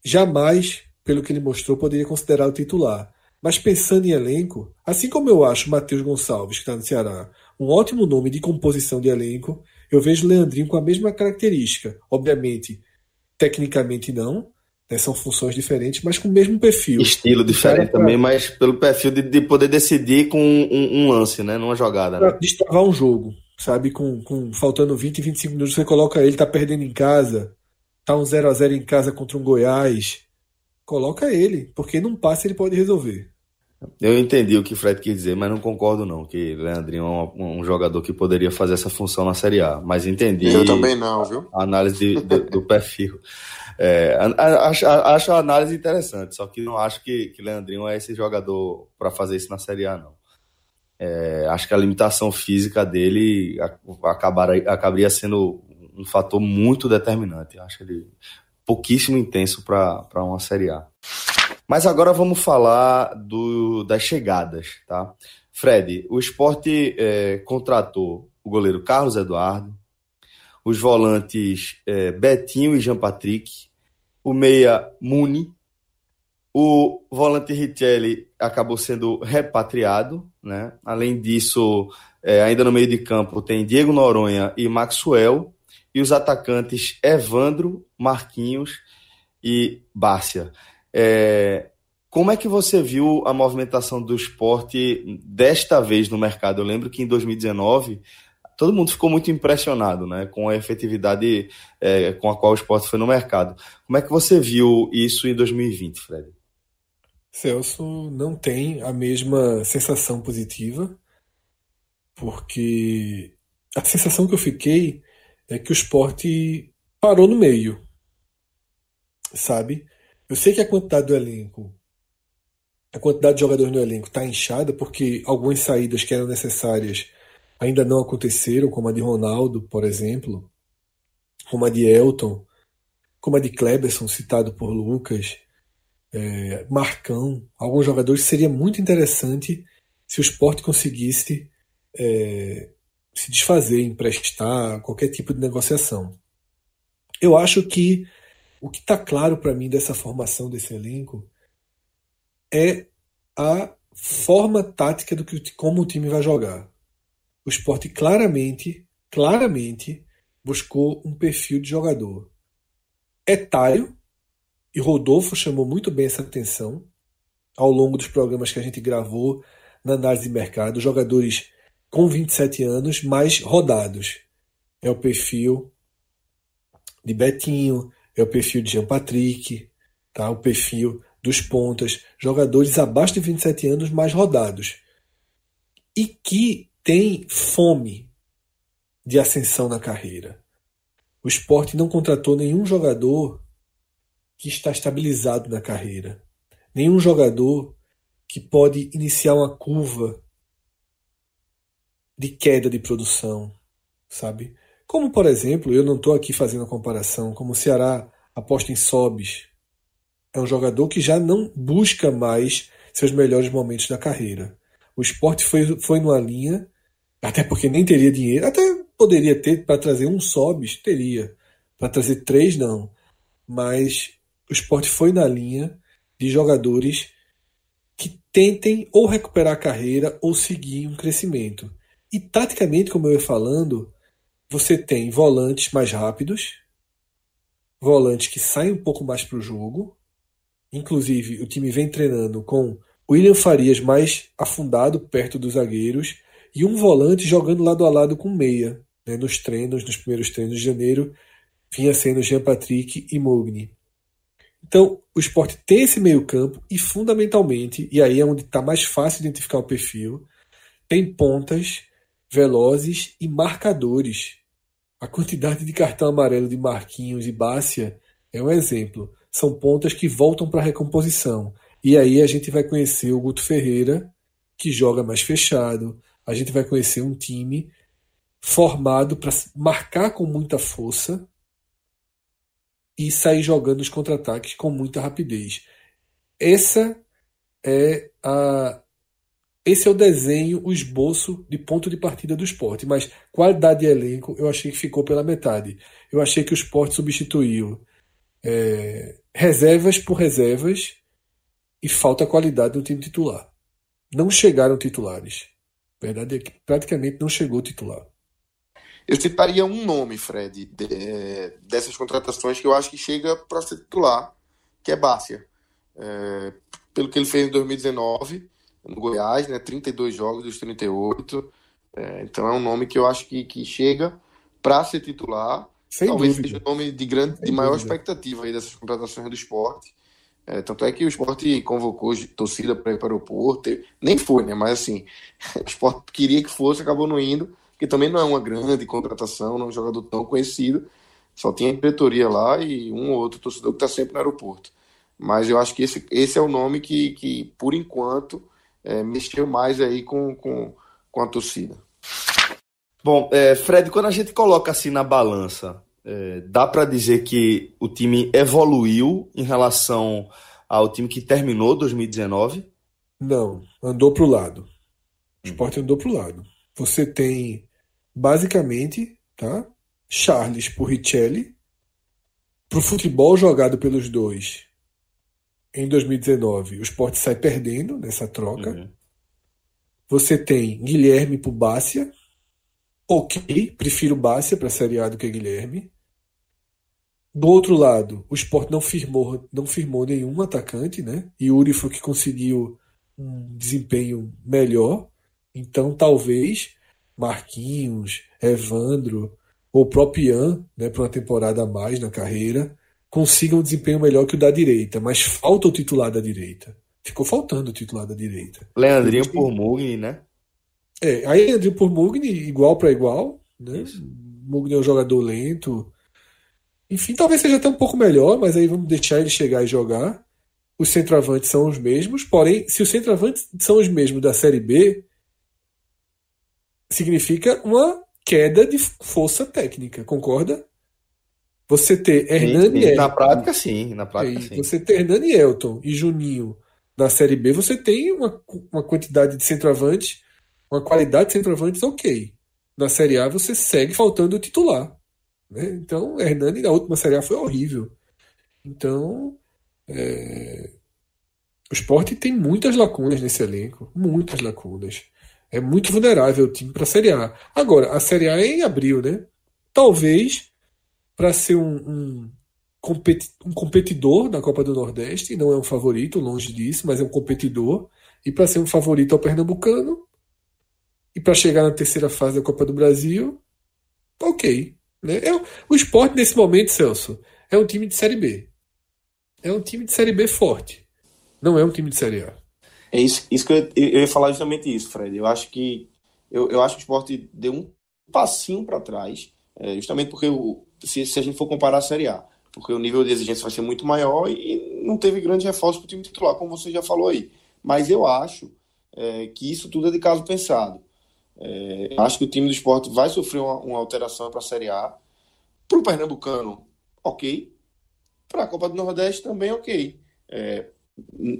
Jamais, pelo que ele mostrou, poderia considerar o titular. Mas pensando em elenco, assim como eu acho Matheus Gonçalves, que está no Ceará, um ótimo nome de composição de elenco, eu vejo Leandrinho com a mesma característica. Obviamente, tecnicamente não, né, são funções diferentes, mas com o mesmo perfil. Estilo diferente pra... também, mas pelo perfil de, de poder decidir com um, um, lance, né? Numa jogada. Né? Destravar um jogo, sabe? Com, com faltando 20, 25 minutos, você coloca ele, tá perdendo em casa, tá um 0 a 0 em casa contra um Goiás. Coloca ele, porque num passe ele pode resolver. Eu entendi o que o Fred quis dizer, mas não concordo não, que Leandrinho é um, um, jogador que poderia fazer essa função na Série A. Mas entendi. Eu também não, viu? A análise de, de, do perfil. É, acho, acho a análise interessante, só que não acho que, que Leandrinho é esse jogador para fazer isso na Série A, não. É, acho que a limitação física dele acabaria, acabaria sendo um fator muito determinante. Acho ele pouquíssimo intenso para uma Série A. Mas agora vamos falar do, das chegadas, tá? Fred, o esporte é, contratou o goleiro Carlos Eduardo, os volantes é, Betinho e Jean Patrick, o meia Muni, o volante Richelli acabou sendo repatriado, né? Além disso, é, ainda no meio de campo tem Diego Noronha e Maxwell, e os atacantes Evandro, Marquinhos e Bárcia. É, como é que você viu a movimentação do esporte desta vez no mercado? Eu lembro que em 2019 todo mundo ficou muito impressionado né, com a efetividade é, com a qual o esporte foi no mercado. Como é que você viu isso em 2020, Fred? Celso não tem a mesma sensação positiva, porque a sensação que eu fiquei é que o esporte parou no meio, sabe? Eu sei que a quantidade do elenco, a quantidade de jogadores no elenco está inchada, porque algumas saídas que eram necessárias ainda não aconteceram, como a de Ronaldo, por exemplo, como a de Elton, como a de Kleberson, citado por Lucas, é, Marcão, alguns jogadores, seria muito interessante se o esporte conseguisse é, se desfazer, emprestar, qualquer tipo de negociação. Eu acho que o que está claro para mim dessa formação desse elenco é a forma tática do que como o time vai jogar o esporte claramente, claramente buscou um perfil de jogador etário, e Rodolfo chamou muito bem essa atenção ao longo dos programas que a gente gravou na análise de mercado, jogadores com 27 anos, mais rodados. É o perfil de Betinho, é o perfil de Jean Patrick, tá? o perfil dos pontas, jogadores abaixo de 27 anos mais rodados. E que tem fome de ascensão na carreira. O esporte não contratou nenhum jogador que está estabilizado na carreira. Nenhum jogador que pode iniciar uma curva de queda de produção, sabe? Como, por exemplo, eu não estou aqui fazendo a comparação, como o Ceará aposta em Sobis. É um jogador que já não busca mais seus melhores momentos da carreira. O esporte foi, foi numa linha até porque nem teria dinheiro. Até poderia ter para trazer um Sobis, teria. Para trazer três, não. Mas o esporte foi na linha de jogadores que tentem ou recuperar a carreira ou seguir um crescimento. E taticamente, como eu ia falando, você tem volantes mais rápidos, volantes que saem um pouco mais para o jogo. Inclusive, o time vem treinando com William Farias mais afundado perto dos zagueiros e um volante jogando lado a lado com meia, né, nos treinos, nos primeiros treinos de janeiro, vinha sendo Jean Patrick e Mugni. Então, o esporte tem esse meio-campo e, fundamentalmente, e aí é onde está mais fácil identificar o perfil, tem pontas velozes e marcadores. A quantidade de cartão amarelo de Marquinhos e Bácia é um exemplo. São pontas que voltam para a recomposição. E aí a gente vai conhecer o Guto Ferreira, que joga mais fechado. A gente vai conhecer um time formado para marcar com muita força e sair jogando os contra-ataques com muita rapidez. Essa é a esse é o desenho, o esboço de ponto de partida do esporte. Mas qualidade de elenco, eu achei que ficou pela metade. Eu achei que o esporte substituiu é, reservas por reservas e falta qualidade no time titular. Não chegaram titulares. A verdade é que praticamente não chegou titular. Eu citaria um nome, Fred, de, dessas contratações que eu acho que chega para ser titular, que é Bárcia. É, pelo que ele fez em 2019 no Goiás, né? 32 jogos dos 38. É, então é um nome que eu acho que, que chega para ser titular. Sem Talvez dúvida. seja o nome de, grande, de maior dúvida. expectativa aí dessas contratações do esporte. É, tanto é que o esporte convocou torcida para ir para o aeroporto. Nem foi, né? Mas assim, o esporte queria que fosse, acabou não indo que também não é uma grande contratação, não é um jogador tão conhecido, só tinha a diretoria lá e um ou outro torcedor que está sempre no aeroporto. Mas eu acho que esse, esse é o nome que, que por enquanto, é, mexeu mais aí com, com, com a torcida. Bom, é, Fred, quando a gente coloca assim na balança, é, dá para dizer que o time evoluiu em relação ao time que terminou 2019? Não, andou para o lado. O esporte andou para o lado. Você tem basicamente, tá? Charles por Richelli, para o futebol jogado pelos dois em 2019, o Sport sai perdendo nessa troca. Uhum. Você tem Guilherme por Bácia. Ok, prefiro Bácia para a Série A do que Guilherme. Do outro lado, o Sport não firmou, não firmou nenhum atacante, né? E Uri foi que conseguiu um desempenho melhor. Então, talvez Marquinhos, Evandro ou o próprio Ian, né, para uma temporada a mais na carreira, consigam um desempenho melhor que o da direita, mas falta o titular da direita. Ficou faltando o titular da direita. Leandrinho por Mugni, né? É, aí Leandrinho por Mugni, igual para igual, né? Mugni é um jogador lento. Enfim, talvez seja até um pouco melhor, mas aí vamos deixar ele chegar e jogar. Os centroavantes são os mesmos, porém, se os centroavantes são os mesmos da Série B, significa uma queda de força técnica, concorda? Você ter Hernani Elton. Na prática, sim. Na prática, sim. Você ter Hernani Elton e Juninho na Série B, você tem uma, uma quantidade de centroavantes, uma qualidade de centroavantes ok. Na Série A, você segue faltando o titular. Né? Então, Hernani na última Série A foi horrível. Então, é... o esporte tem muitas lacunas nesse elenco. Muitas lacunas. É muito vulnerável o time para a Série A. Agora, a Série A é em abril, né? Talvez para ser um, um, competi um, competidor da Copa do Nordeste, não é um favorito, longe disso, mas é um competidor. E para ser um favorito ao Pernambucano, e para chegar na terceira fase da Copa do Brasil, ok. Né? É, o esporte, nesse momento, Celso, é um time de Série B. É um time de Série B forte. Não é um time de Série A. É isso, isso que eu, eu ia falar justamente isso, Fred. Eu acho que eu, eu acho que o esporte deu um passinho para trás, é, justamente porque o, se, se, a gente for comparar a Série A, porque o nível de exigência vai ser muito maior e não teve grande reforço para o time titular, como você já falou aí. Mas eu acho é, que isso tudo é de caso pensado. É, acho que o time do esporte vai sofrer uma, uma alteração para a Série A. Para o Pernambucano, ok. Para a Copa do Nordeste também ok. É,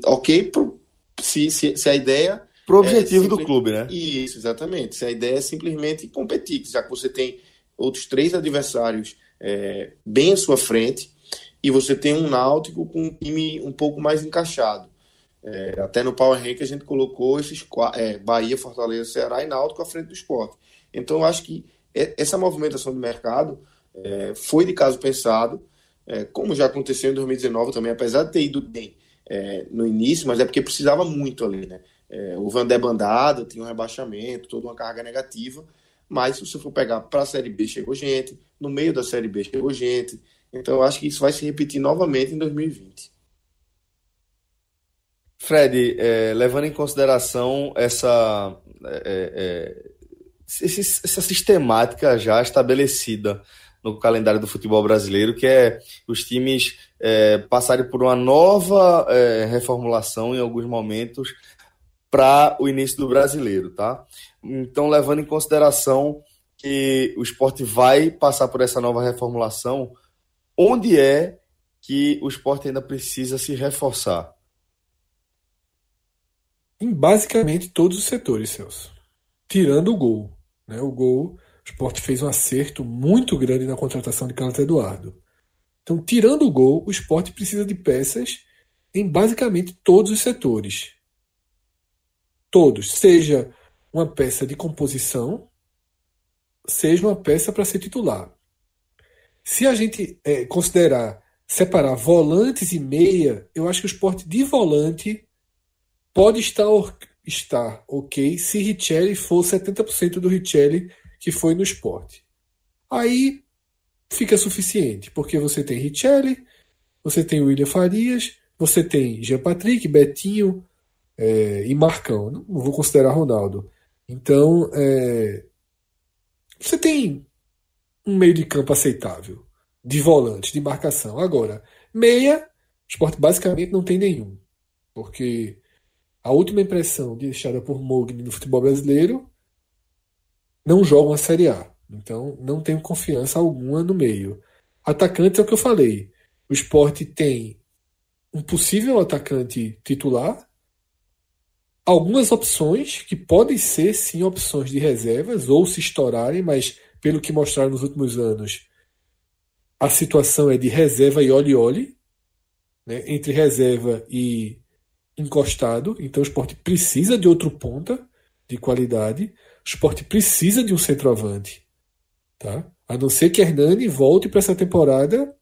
ok pro, se, se, se a ideia. Pro objetivo é do clube, né? Isso, exatamente. Se a ideia é simplesmente competir, já que você tem outros três adversários é, bem à sua frente e você tem um Náutico com um time um pouco mais encaixado. É, até no Power Rank a gente colocou esses é, Bahia, Fortaleza, Ceará e Náutico à frente do esporte. Então eu acho que essa movimentação do mercado é, foi de caso pensado, é, como já aconteceu em 2019 também, apesar de ter ido bem é, no início, mas é porque precisava muito ali, né? É, o Vandé bandado tinha um rebaixamento, toda uma carga negativa, Mas se você for pegar para a Série B, chegou gente, no meio da Série B chegou gente. Então eu acho que isso vai se repetir novamente em 2020. Fred, é, levando em consideração essa, é, é, essa sistemática já estabelecida no calendário do futebol brasileiro, que é os times é, passarem por uma nova é, reformulação em alguns momentos para o início do brasileiro, tá? Então, levando em consideração que o esporte vai passar por essa nova reformulação, onde é que o esporte ainda precisa se reforçar? Em basicamente todos os setores, Celso. Tirando o gol. Né? O gol, o esporte fez um acerto muito grande na contratação de Carlos Eduardo. Então, tirando o gol, o esporte precisa de peças em basicamente todos os setores. Todos. Seja uma peça de composição, seja uma peça para ser titular. Se a gente é, considerar separar volantes e meia, eu acho que o esporte de volante pode estar, estar ok se Richelli for 70% do Richelli que foi no esporte. Aí fica suficiente, porque você tem Richelli, você tem William Farias, você tem Jean Patrick, Betinho é, e Marcão. Não vou considerar Ronaldo. Então, é, você tem um meio de campo aceitável, de volante, de marcação. Agora, meia, o esporte basicamente não tem nenhum. Porque a última impressão deixada por Mogni no futebol brasileiro não joga uma Série A. Então, não tenho confiança alguma no meio. Atacante é o que eu falei. O esporte tem um possível atacante titular, algumas opções que podem ser sim opções de reservas ou se estourarem, mas pelo que mostraram nos últimos anos, a situação é de reserva e olhe-olhe, né? entre reserva e encostado. Então o esporte precisa de outro ponta de qualidade. O esporte precisa de um centroavante. Tá? A não ser que Hernani volte para essa temporada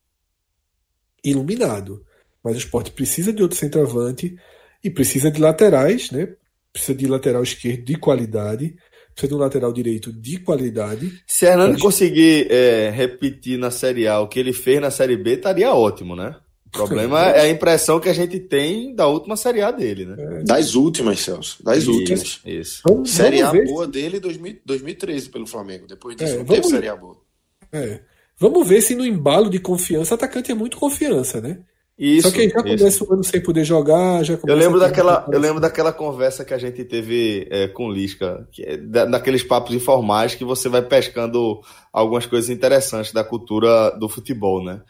iluminado. Mas o esporte precisa de outro centroavante e precisa de laterais, né? Precisa de lateral esquerdo de qualidade, precisa de um lateral direito de qualidade. Se Hernani pode... conseguir é, repetir na Série A o que ele fez na Série B, estaria ótimo, né? O problema é a impressão que a gente tem da última Série A dele, né? É. Das últimas, Celso. Das isso, últimas. Isso. Vamos, série vamos A boa dele 2000, 2013 pelo Flamengo. Depois disso, é, não teve Série A boa. É. Vamos ver se no embalo de confiança, atacante é muito confiança, né? Isso, Só que já começa isso. o ano sem poder jogar, já eu lembro daquela Eu lembro daquela conversa que a gente teve é, com o Lisca, que é daqueles papos informais que você vai pescando algumas coisas interessantes da cultura do futebol, né?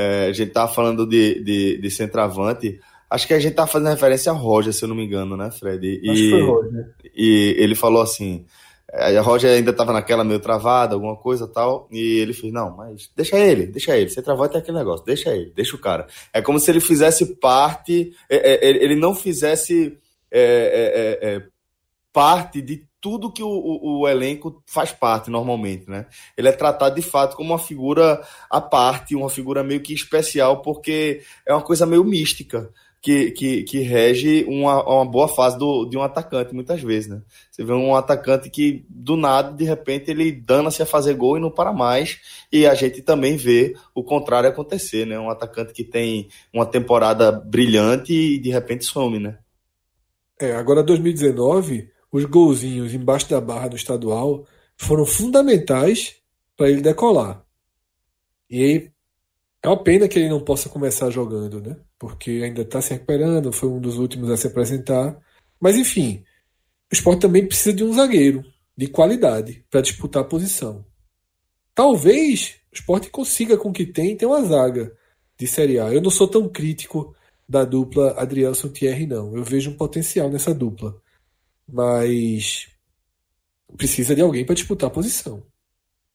É, a gente tava falando de, de, de centroavante. Acho que a gente tá fazendo referência a Roger, se eu não me engano, né, Fred? E, Acho que foi Roger. E ele falou assim: a Roger ainda estava naquela meio travada, alguma coisa tal, e ele fez, não, mas deixa ele, deixa ele, você travou até aquele negócio, deixa ele, deixa o cara. É como se ele fizesse parte, é, é, ele não fizesse é, é, é, parte de tudo que o, o, o, elenco faz parte normalmente, né? Ele é tratado de fato como uma figura à parte, uma figura meio que especial, porque é uma coisa meio mística que, que, que rege uma, uma boa fase do, de um atacante, muitas vezes, né? Você vê um atacante que, do nada, de repente, ele dana-se a fazer gol e não para mais, e a gente também vê o contrário acontecer, né? Um atacante que tem uma temporada brilhante e, de repente, some, né? É, agora 2019, os golzinhos embaixo da barra do estadual foram fundamentais para ele decolar. E é uma pena que ele não possa começar jogando, né? Porque ainda está se recuperando, foi um dos últimos a se apresentar. Mas enfim, o esporte também precisa de um zagueiro de qualidade para disputar a posição. Talvez o esporte consiga com o que tem ter uma zaga de Série A. Eu não sou tão crítico da dupla Adrielson Thierry, não. Eu vejo um potencial nessa dupla. Mas precisa de alguém para disputar a posição.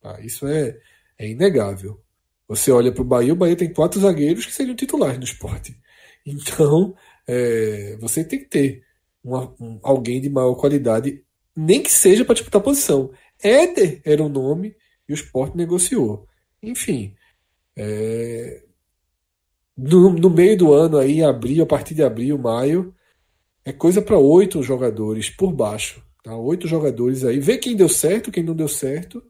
Tá? Isso é, é inegável. Você olha para o Bahia, o Bahia tem quatro zagueiros que seriam titulares no esporte. Então, é, você tem que ter uma, um, alguém de maior qualidade, nem que seja para disputar posição. Éder era o nome e o esporte negociou. Enfim, é, no, no, meio do ano, aí, abril, a partir de abril, maio, é coisa para oito jogadores por baixo Tá? Oito jogadores aí. Ver quem deu certo, quem não deu certo.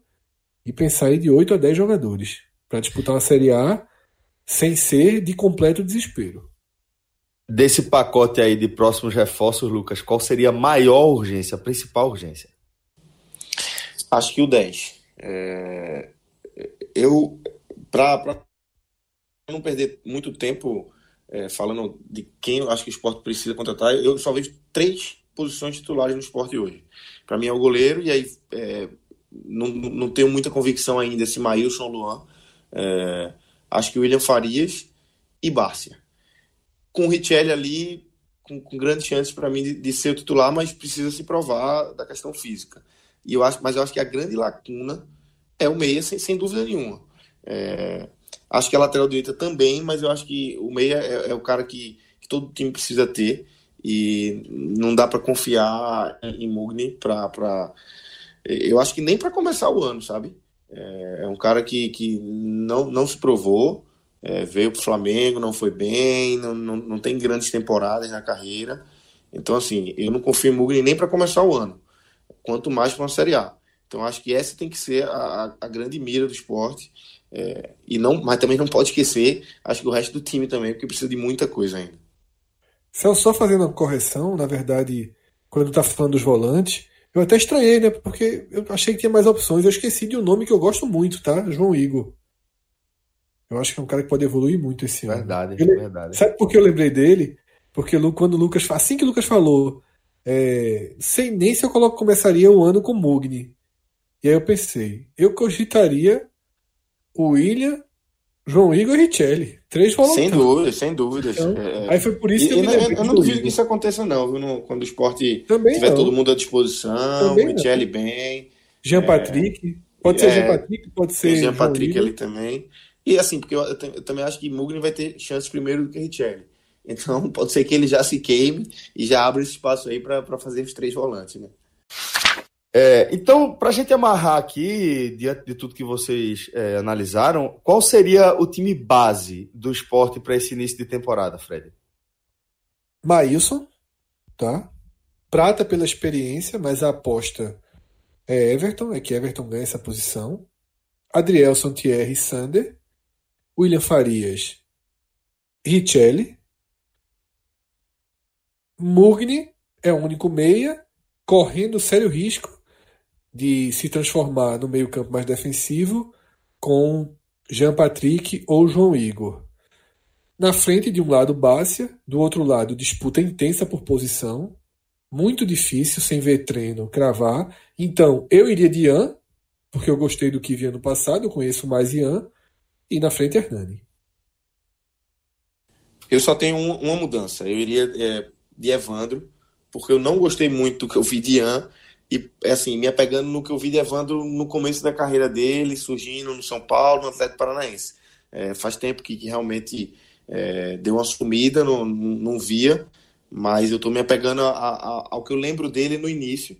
E pensar aí de 8 a 10 jogadores. para disputar uma Série A sem ser de completo desespero. Desse pacote aí de próximos reforços, Lucas, qual seria a maior urgência, a principal urgência? Acho que o 10. É... Eu, para não perder muito tempo é, falando de quem eu acho que o esporte precisa contratar, eu só vejo três posições titulares no esporte hoje. Para mim é o goleiro, e aí é, não, não tenho muita convicção ainda se Maílson Luan. É, acho que William Farias e Bárcia. Com o Richelli ali, com, com grandes chances para mim de, de, ser o titular, mas precisa se provar da questão física. E eu acho, mas eu acho que a grande lacuna é o meia, sem, sem dúvida nenhuma. É, acho que a lateral direita também, mas eu acho que o meia é, é o cara que, que, todo time precisa ter e não dá para confiar em Mugni para. Eu acho que nem para começar o ano, sabe? É, é, um cara que, que não, não se provou, é, veio para o Flamengo, não foi bem, não, não, não tem grandes temporadas na carreira. Então, assim, eu não confio em Mugni nem para começar o ano, quanto mais para uma Série A. Então, acho que essa tem que ser a, a grande mira do esporte. É, e não, mas também não pode esquecer, acho que o resto do time também, porque precisa de muita coisa ainda. Celso, só fazendo uma correção, na verdade, quando está falando dos volantes, eu até estranhei, né? Porque eu achei que tinha mais opções. Eu esqueci de um nome que eu gosto muito, tá? João Igor. Eu acho que é um cara que pode evoluir muito esse ano. Verdade, Ele, verdade. Sabe por que eu lembrei dele? Porque quando o Lucas. Assim que o Lucas falou, é, sem nem se eu coloco, começaria o ano com Mugni. E aí eu pensei, eu cogitaria o William, João Igor e Richelli. Três voluntários. Sem dúvidas, sem dúvidas. Então, é... Aí foi por isso que eu, me eu, eu não duvido que isso aconteça, não, viu? No, quando o esporte Também tiver não. todo mundo à disposição, o Richelli bem. Jean Patrick. Pode ser é, Jean Patrick, pode ser. Jean Patrick ali também. E assim, porque eu, eu, eu, também acho que Mugni vai ter chances primeiro do que Richelli. Então pode ser que ele já se queime e já abra esse espaço aí para fazer os três volantes, né? É, então, para a gente amarrar aqui, diante de tudo que vocês é, analisaram, qual seria o time base do esporte para esse início de temporada, Fred? Maílson, tá? Prata pela experiência, mas a aposta é Everton, é que Everton ganha essa posição. Adrielson, Thierry, Sander. William Farias, Richelli. Mugni é o único meia, correndo sério risco de se transformar no meio-campo mais defensivo com Jean Patrick ou João Igor. Na frente, de um lado, Bácia, do outro lado, disputa intensa por posição, muito difícil, sem ver treino, cravar. Então, eu iria de Ian, porque eu gostei do que vi ano passado, eu conheço mais Ian, e na frente, Hernani. Eu só tenho um, uma mudança, eu iria é, de Evandro, porque eu não gostei muito do que eu vi de Ian, e, assim, me apegando no que eu vi de Evandro no começo da carreira dele, surgindo no São Paulo, no Atlético Paranaense. É, faz tempo que, que realmente é, deu uma sumida, não, não via, mas eu estou me apegando a, a, ao que eu lembro dele no início.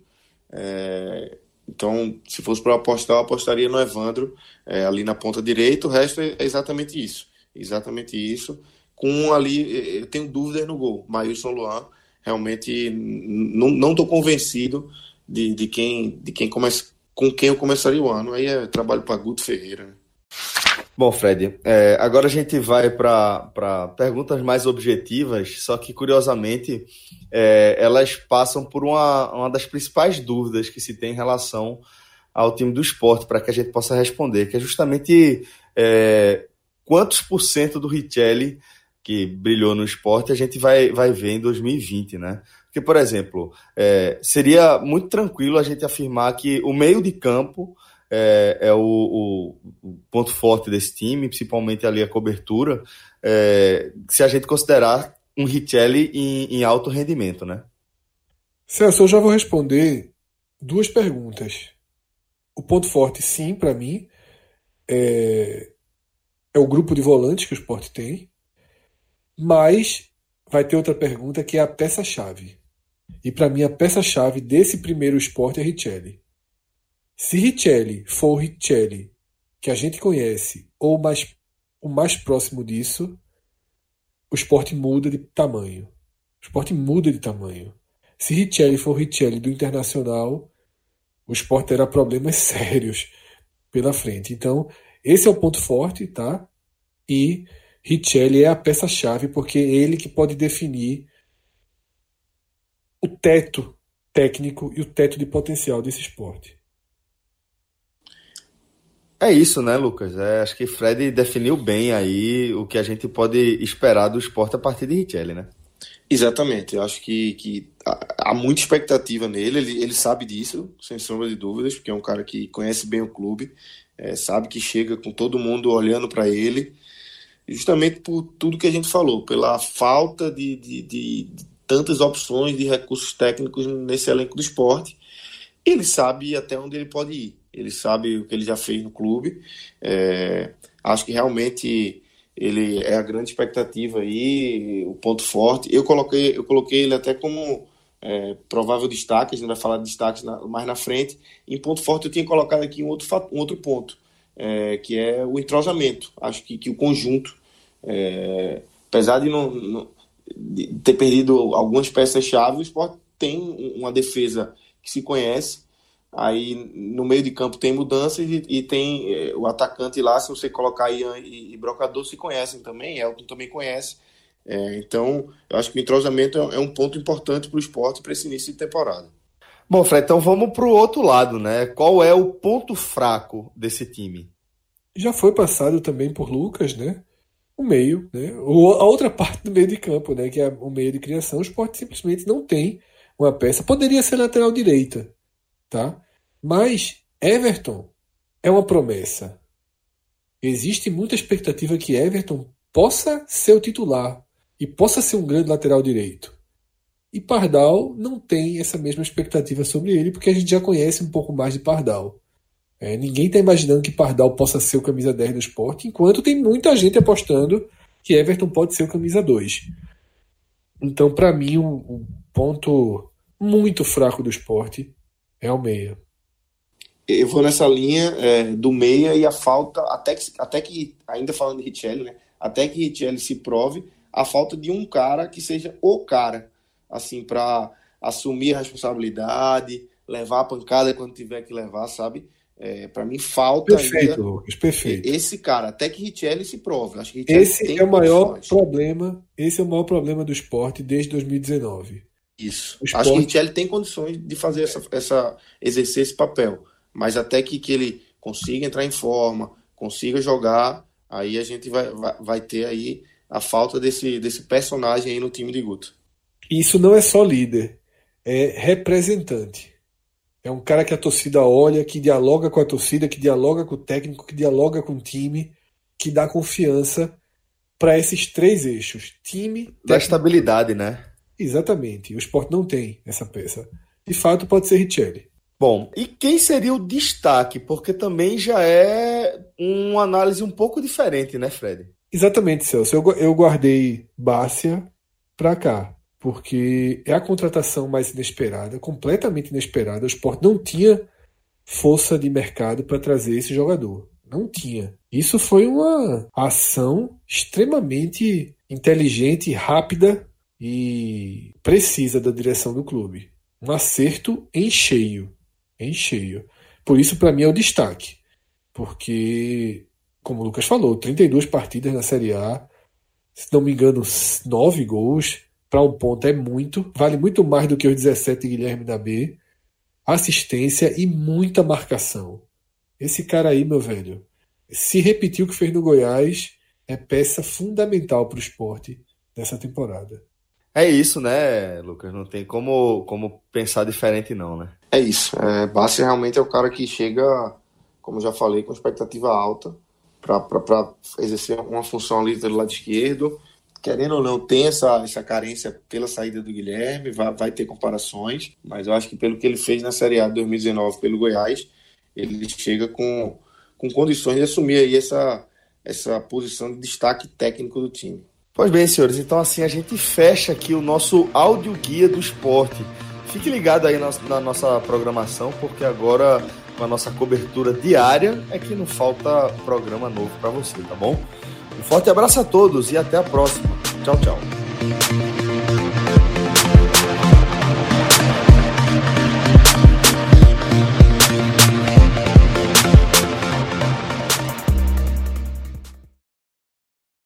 É, então, se fosse para apostar, eu apostaria no Evandro, é, ali na ponta direita, o resto é exatamente isso. Exatamente isso. Com ali, eu tenho dúvidas no gol. Maílson Luan, realmente não estou convencido de, de quem, de quem começa, com quem eu começaria o ano. Aí é trabalho para Guto Ferreira. Né? Bom, Fred, é, agora a gente vai para perguntas mais objetivas, só que curiosamente é, elas passam por uma, uma das principais dúvidas que se tem em relação ao time do esporte, para que a gente possa responder, que é justamente é, quantos por cento do Richelli que brilhou no esporte a gente vai, vai ver em 2020, né? Porque, por exemplo, é, seria muito tranquilo a gente afirmar que o meio de campo é, é o, o, ponto forte desse time, principalmente ali a cobertura, é, se a gente considerar um Richelli em, em alto rendimento, né? Celso, eu já vou responder duas perguntas. O ponto forte, sim, para mim, é, é o grupo de volantes que o esporte tem, mas vai ter outra pergunta que é a peça-chave. E para mim a peça-chave desse primeiro esporte é Richelli. Se Richelli for o Richelli que a gente conhece, ou mais, o mais próximo disso, o esporte muda de tamanho. O esporte muda de tamanho. Se Richelli for Richelli do Internacional, o esporte terá problemas sérios pela frente. Então, esse é o ponto forte, tá? E Richelli é a peça-chave, porque é ele que pode definir o teto técnico e o teto de potencial desse esporte. É isso, né, Lucas? É, acho que Fred definiu bem aí o que a gente pode esperar do esporte a partir de Richelli, né? Exatamente, eu acho que, que há muita expectativa nele, ele, ele sabe disso, sem sombra de dúvidas, porque é um cara que conhece bem o clube, é, sabe que chega com todo mundo olhando para ele, justamente por tudo que a gente falou, pela falta de, de, de, de tantas opções de recursos técnicos nesse elenco do esporte, ele sabe até onde ele pode ir, ele sabe o que ele já fez no clube, é, acho que realmente ele é a grande expectativa aí, o ponto forte. Eu coloquei, eu coloquei ele até como é, provável destaque, a gente vai falar de destaques na, mais na frente. Em ponto forte eu tinha colocado aqui um outro, um outro ponto, é, que é o entrosamento. Acho que, que o conjunto, é, apesar de, não, não, ter perdido algumas peças-chave, o Sport tem uma defesa que se conhece, Aí no meio de campo tem mudanças e, e tem é, o atacante lá, se você colocar Ian e, e Brocador, se conhecem também, Elton também conhece. É, então, eu acho que o entrosamento é, é um ponto importante para o esporte para esse início de temporada. Bom, Fred, então vamos para o outro lado, né? Qual é o ponto fraco desse time? Já foi passado também por Lucas, né? O meio, né? A outra parte do meio de campo, né? Que é o meio de criação. O esporte simplesmente não tem uma peça. Poderia ser lateral direita, tá? Mas Everton é uma promessa. Existe muita expectativa que Everton possa ser o titular e possa ser um grande lateral direito. E Pardal não tem essa mesma expectativa sobre ele, porque a gente já conhece um pouco mais de Pardal. É, ninguém está imaginando que Pardal possa ser o camisa 10 do esporte, enquanto tem muita gente apostando que Everton pode ser o camisa 2. Então, para mim, um, um ponto muito fraco do esporte é o meia eu vou nessa linha é, do meia e a falta, até que, até que ainda falando de Richelli, né? Até que Richelli se prove a falta de um cara que seja o cara, assim, para assumir a responsabilidade, levar a pancada quando tiver que levar, sabe? É, para mim falta perfeito, ainda Lucas, perfeito. esse cara, até que Richelli se prove. Acho que esse é o maior problema, esse é o maior problema do esporte desde 2019. Isso. Esporte... Acho que Richelli tem condições de fazer essa, essa exercer esse papel mas até que, que ele consiga entrar em forma, consiga jogar, aí a gente vai, vai, vai ter aí a falta desse, desse personagem aí no time de Guto. Isso não é só líder, é representante. É um cara que a torcida olha, que dialoga com a torcida, que dialoga com o técnico, que dialoga com o time, que dá confiança para esses três eixos: time, da estabilidade, né? Exatamente. O esporte não tem essa peça. De fato, pode ser Richelli. Bom, e quem seria o destaque? Porque também já é uma análise um pouco diferente, né, Fred? Exatamente, Celso. Eu, eu guardei Bárcia para cá, porque é a contratação mais inesperada, completamente inesperada. O Sport não tinha força de mercado para trazer esse jogador. Não tinha. Isso foi uma ação extremamente inteligente, rápida e precisa da direção do clube. Um acerto em cheio em cheio. Por isso, para mim, é o destaque. Porque, como o Lucas falou, 32 partidas na Série A, se não me engano, 9 gols. Para um ponto é muito. Vale muito mais do que os 17 de Guilherme da B. Assistência e muita marcação. Esse cara aí, meu velho, se repetiu o que fez no Goiás, é peça fundamental para o esporte nessa temporada. É isso, né, Lucas? Não tem como, como pensar diferente, não, né? É isso. É, Bassi realmente é o cara que chega, como já falei, com expectativa alta para exercer uma função ali do lado esquerdo. Querendo ou não, tem essa, essa carência pela saída do Guilherme, vai, vai ter comparações, mas eu acho que pelo que ele fez na Série A de 2019 pelo Goiás, ele chega com, com condições de assumir aí essa, essa posição de destaque técnico do time. Pois bem, senhores, então assim a gente fecha aqui o nosso áudio guia do esporte. Fique ligado aí na, na nossa programação, porque agora com a nossa cobertura diária é que não falta programa novo para você, tá bom? Um forte abraço a todos e até a próxima. Tchau, tchau.